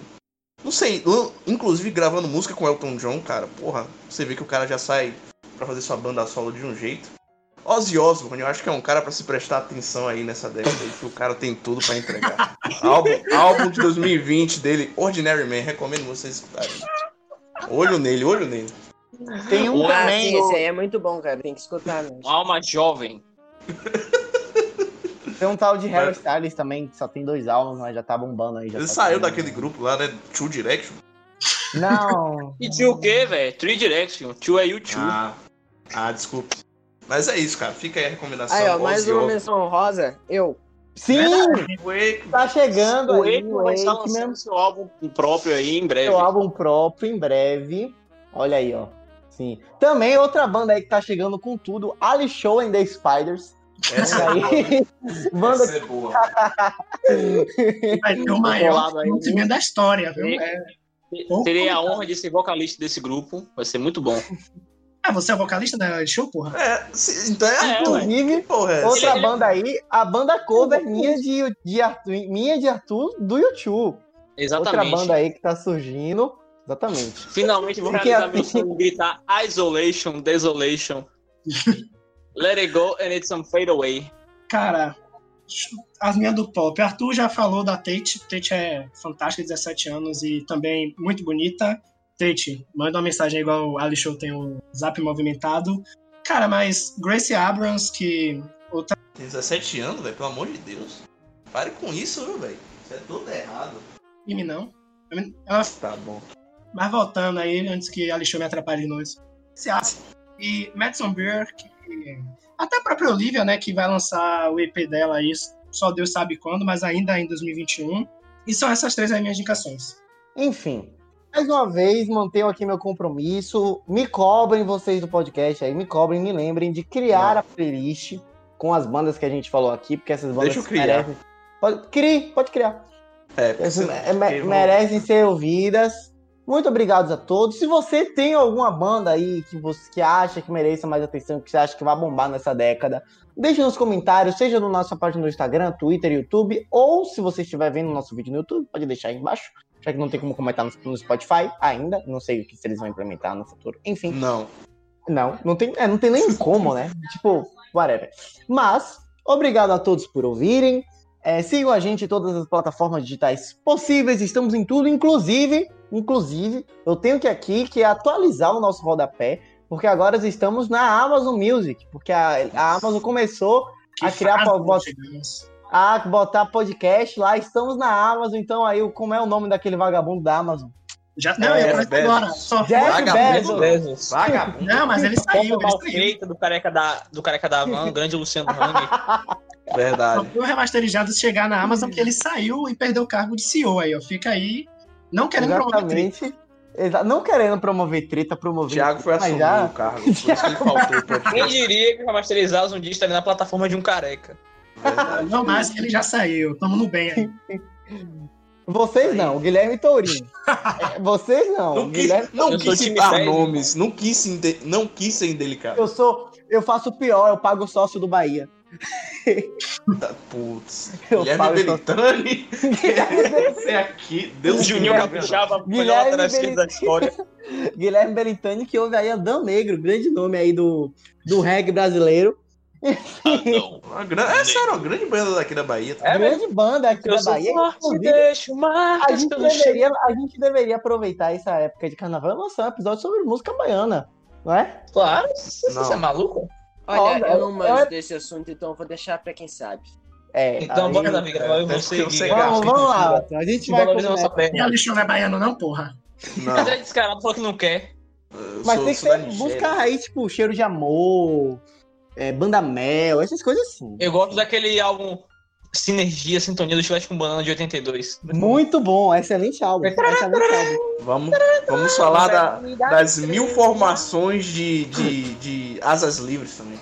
Não sei, inclusive gravando música com Elton John, cara, porra, você vê que o cara já sai pra fazer sua banda solo de um jeito. Ozzy Osbourne, eu acho que é um cara pra se prestar atenção aí nessa década aí, que o cara tem tudo pra entregar. álbum, álbum de 2020 dele, Ordinary Man, recomendo vocês escutarem. Olho nele, olho nele. Tem um Ah, também. sim, esse aí é muito bom, cara. Tem que escutar mesmo. Uma alma jovem. Tem um tal de Harry Styles também, que só tem dois álbuns, mas já tá bombando aí. Já Ele tá saiu tendo- daquele grupo lá, né? True Direction. Não. E tio o quê, velho? Three Direction. Tio é YouTube. Ah, ah, desculpa. Mas é isso, cara. Fica aí a recomendação. Aí, ó, mais uma menção rosa. Eu. Sim! Wake. Tá chegando o aí Eco o vai estar Wake, lançando seu álbum próprio aí em breve. Seu álbum próprio em breve. Olha aí, ó. Sim. Também outra banda aí que tá chegando com tudo, Ali Show and the Spiders. Essa é boa. aí. banda Essa é boa. Vai ter o maior aí. acontecimento da história, viu? E- É, Terei a honra de ser vocalista desse grupo. Vai ser muito bom. Ah, você é vocalista da show, porra? É, se- então é É, Arthur. ué. Inclusive, Porra, é outra Ele- banda aí, a banda cover minha de, de Arthur, minha de Arthur do YouTube. Exatamente. Outra banda aí que tá surgindo. Exatamente. Finalmente vou realizar é- meu sonho de gritar Isolation, Desolation. Let it go and it's some fade away. Cara, as minhas do pop. Arthur já falou da Tate. Tate é fantástica, 17 anos e também muito bonita. Tate, manda uma mensagem igual o Ali Show tem o zap movimentado. Cara, mas Gracie Abrams, que Tem 17 anos, velho. Pelo amor de Deus. Pare com isso, viu, velho? Isso é tudo errado. Mimi não. Ela Tá bom. Mas voltando aí, antes que a Alexandre me atrapalhe de novo. Se. E Madison Beer, que... até a própria Olivia, né, que vai lançar o EP dela aí, só Deus sabe quando, mas ainda em 2021. E são essas três as minhas indicações. Enfim, mais uma vez, mantenho aqui meu compromisso. Me cobrem vocês do podcast aí, me cobrem, me lembrem de criar a playlist com as bandas que a gente falou aqui, porque essas bandas Deixa eu criar. merecem. Pode, crie, pode criar. É, Essas me- merecem ser ouvidas. Muito obrigado a todos. Se você tem alguma banda aí que você que acha que mereça mais atenção, que você acha que vai bombar nessa década, deixe nos comentários, seja no nossa página no Instagram, Twitter, YouTube, ou se você estiver vendo o nosso vídeo no YouTube, pode deixar aí embaixo, já que não tem como comentar no, no Spotify ainda. Não sei o que eles vão implementar no futuro. Enfim, Não. não, não tem, é, não tem nem como, né? Tipo, whatever. Mas, obrigado a todos por ouvirem. É, sigam a gente em todas as plataformas digitais possíveis, estamos em tudo, inclusive, inclusive, eu tenho que aqui que atualizar o nosso rodapé, porque agora estamos na Amazon Music, porque a, a Amazon começou Que a criar po- nós chegamos. a botar podcast lá, estamos na Amazon, então aí, o- como é o nome daquele vagabundo da Amazon? Já, não, É, Bezos. agora. Só Jeff Vagabundo. Bezos. Vagabundo. Não, mas ele saiu, Como ele saiu. feita do careca da, do careca da van, o grande Luciano Hang. Só Verdade. foi o remasterizado chegar na Amazon porque ele saiu e perdeu o cargo de CEO aí, ó. Fica aí, não querendo promover treta. Exatamente. Não querendo promover treta, O promover. Thiago foi assumir já- o cargo. Por isso que ele faltou o Quem diria que remasterizados um dia estaria na plataforma de um careca? Verdade. Não mais que ele já saiu. Tamo no bem aí. Vocês não, o Guilherme Tourinho. É, Vocês não, Não quis, Guilherme. não Eu quis citar nomes, não quis, inde- não quis ser indelicado. Eu sou. Eu faço o pior, eu pago o sócio do Bahia. Tá, Putz. Eu Guilherme falo Belitani. Esse aqui, Deus Juninho Capixaba, Guilherme Belitani. da história. Guilherme Belintani, que houve aí Adão Negro, grande nome aí do, do reggae brasileiro. Uma gran- É sério, uma grande banda daqui da Bahia. Tá? É, grande banda aqui Eu da Bahia. forte, deixo a gente, deveria, a gente deveria aproveitar essa época de carnaval e lançar um episódio sobre música baiana, não é? Claro, você Não. é maluco? Olha, Olha, eu não manjo eu- desse assunto, então eu vou deixar pra quem sabe. É, Então aí- bora, gravar eu você. sei Guilherme. Vamos, vamos lá, a gente vai Valoriza nossa. E perna. Alexandre não é baiano, não, porra. Não, Mas é descarado, falou que não quer. eu Mas sou- tem que ser aí, tipo, cheiro de amor, é, banda mel, essas coisas assim. Eu gosto daquele álbum Sinergia, Sintonia do Chulete com Banana de 82. Muito bom, excelente álbum. Excelente álbum. Vamos, vamos falar da- das mil formações de, de, de asas livres também.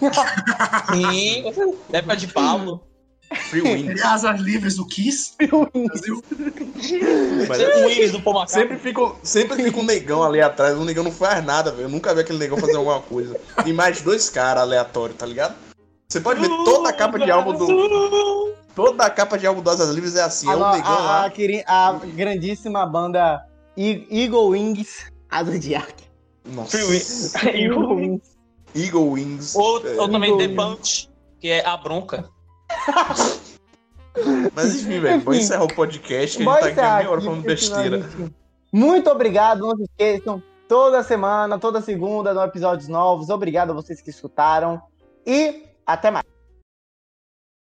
Sim, época de Pablo. Free. Ele asas livres do Kiss. Mas o Willis do Paul McCartney. sempre fica, sempre fica um negão ali atrás. O negão não faz nada, velho. Eu nunca vi aquele negão fazer alguma coisa. E mais dois caras aleatórios, tá ligado? Você pode ver toda a capa de álbum do. Toda a capa de álbum do Asas Livres é assim. É um negão a, lá. a, grandíssima banda Eagle Wings, Asa de Águia. Nossa. Eagle Wings. Eagle Wings. Ou, É, ou também The Punch, que é a bronca. Mas enfim, velho. Vamos Enfim. encerrar o podcast que a gente tá aqui encerrar meia hora falando a besteira. Muito obrigado, não se esqueçam. Toda semana, toda segunda, no episódios novos. Obrigado a vocês que escutaram. E até mais.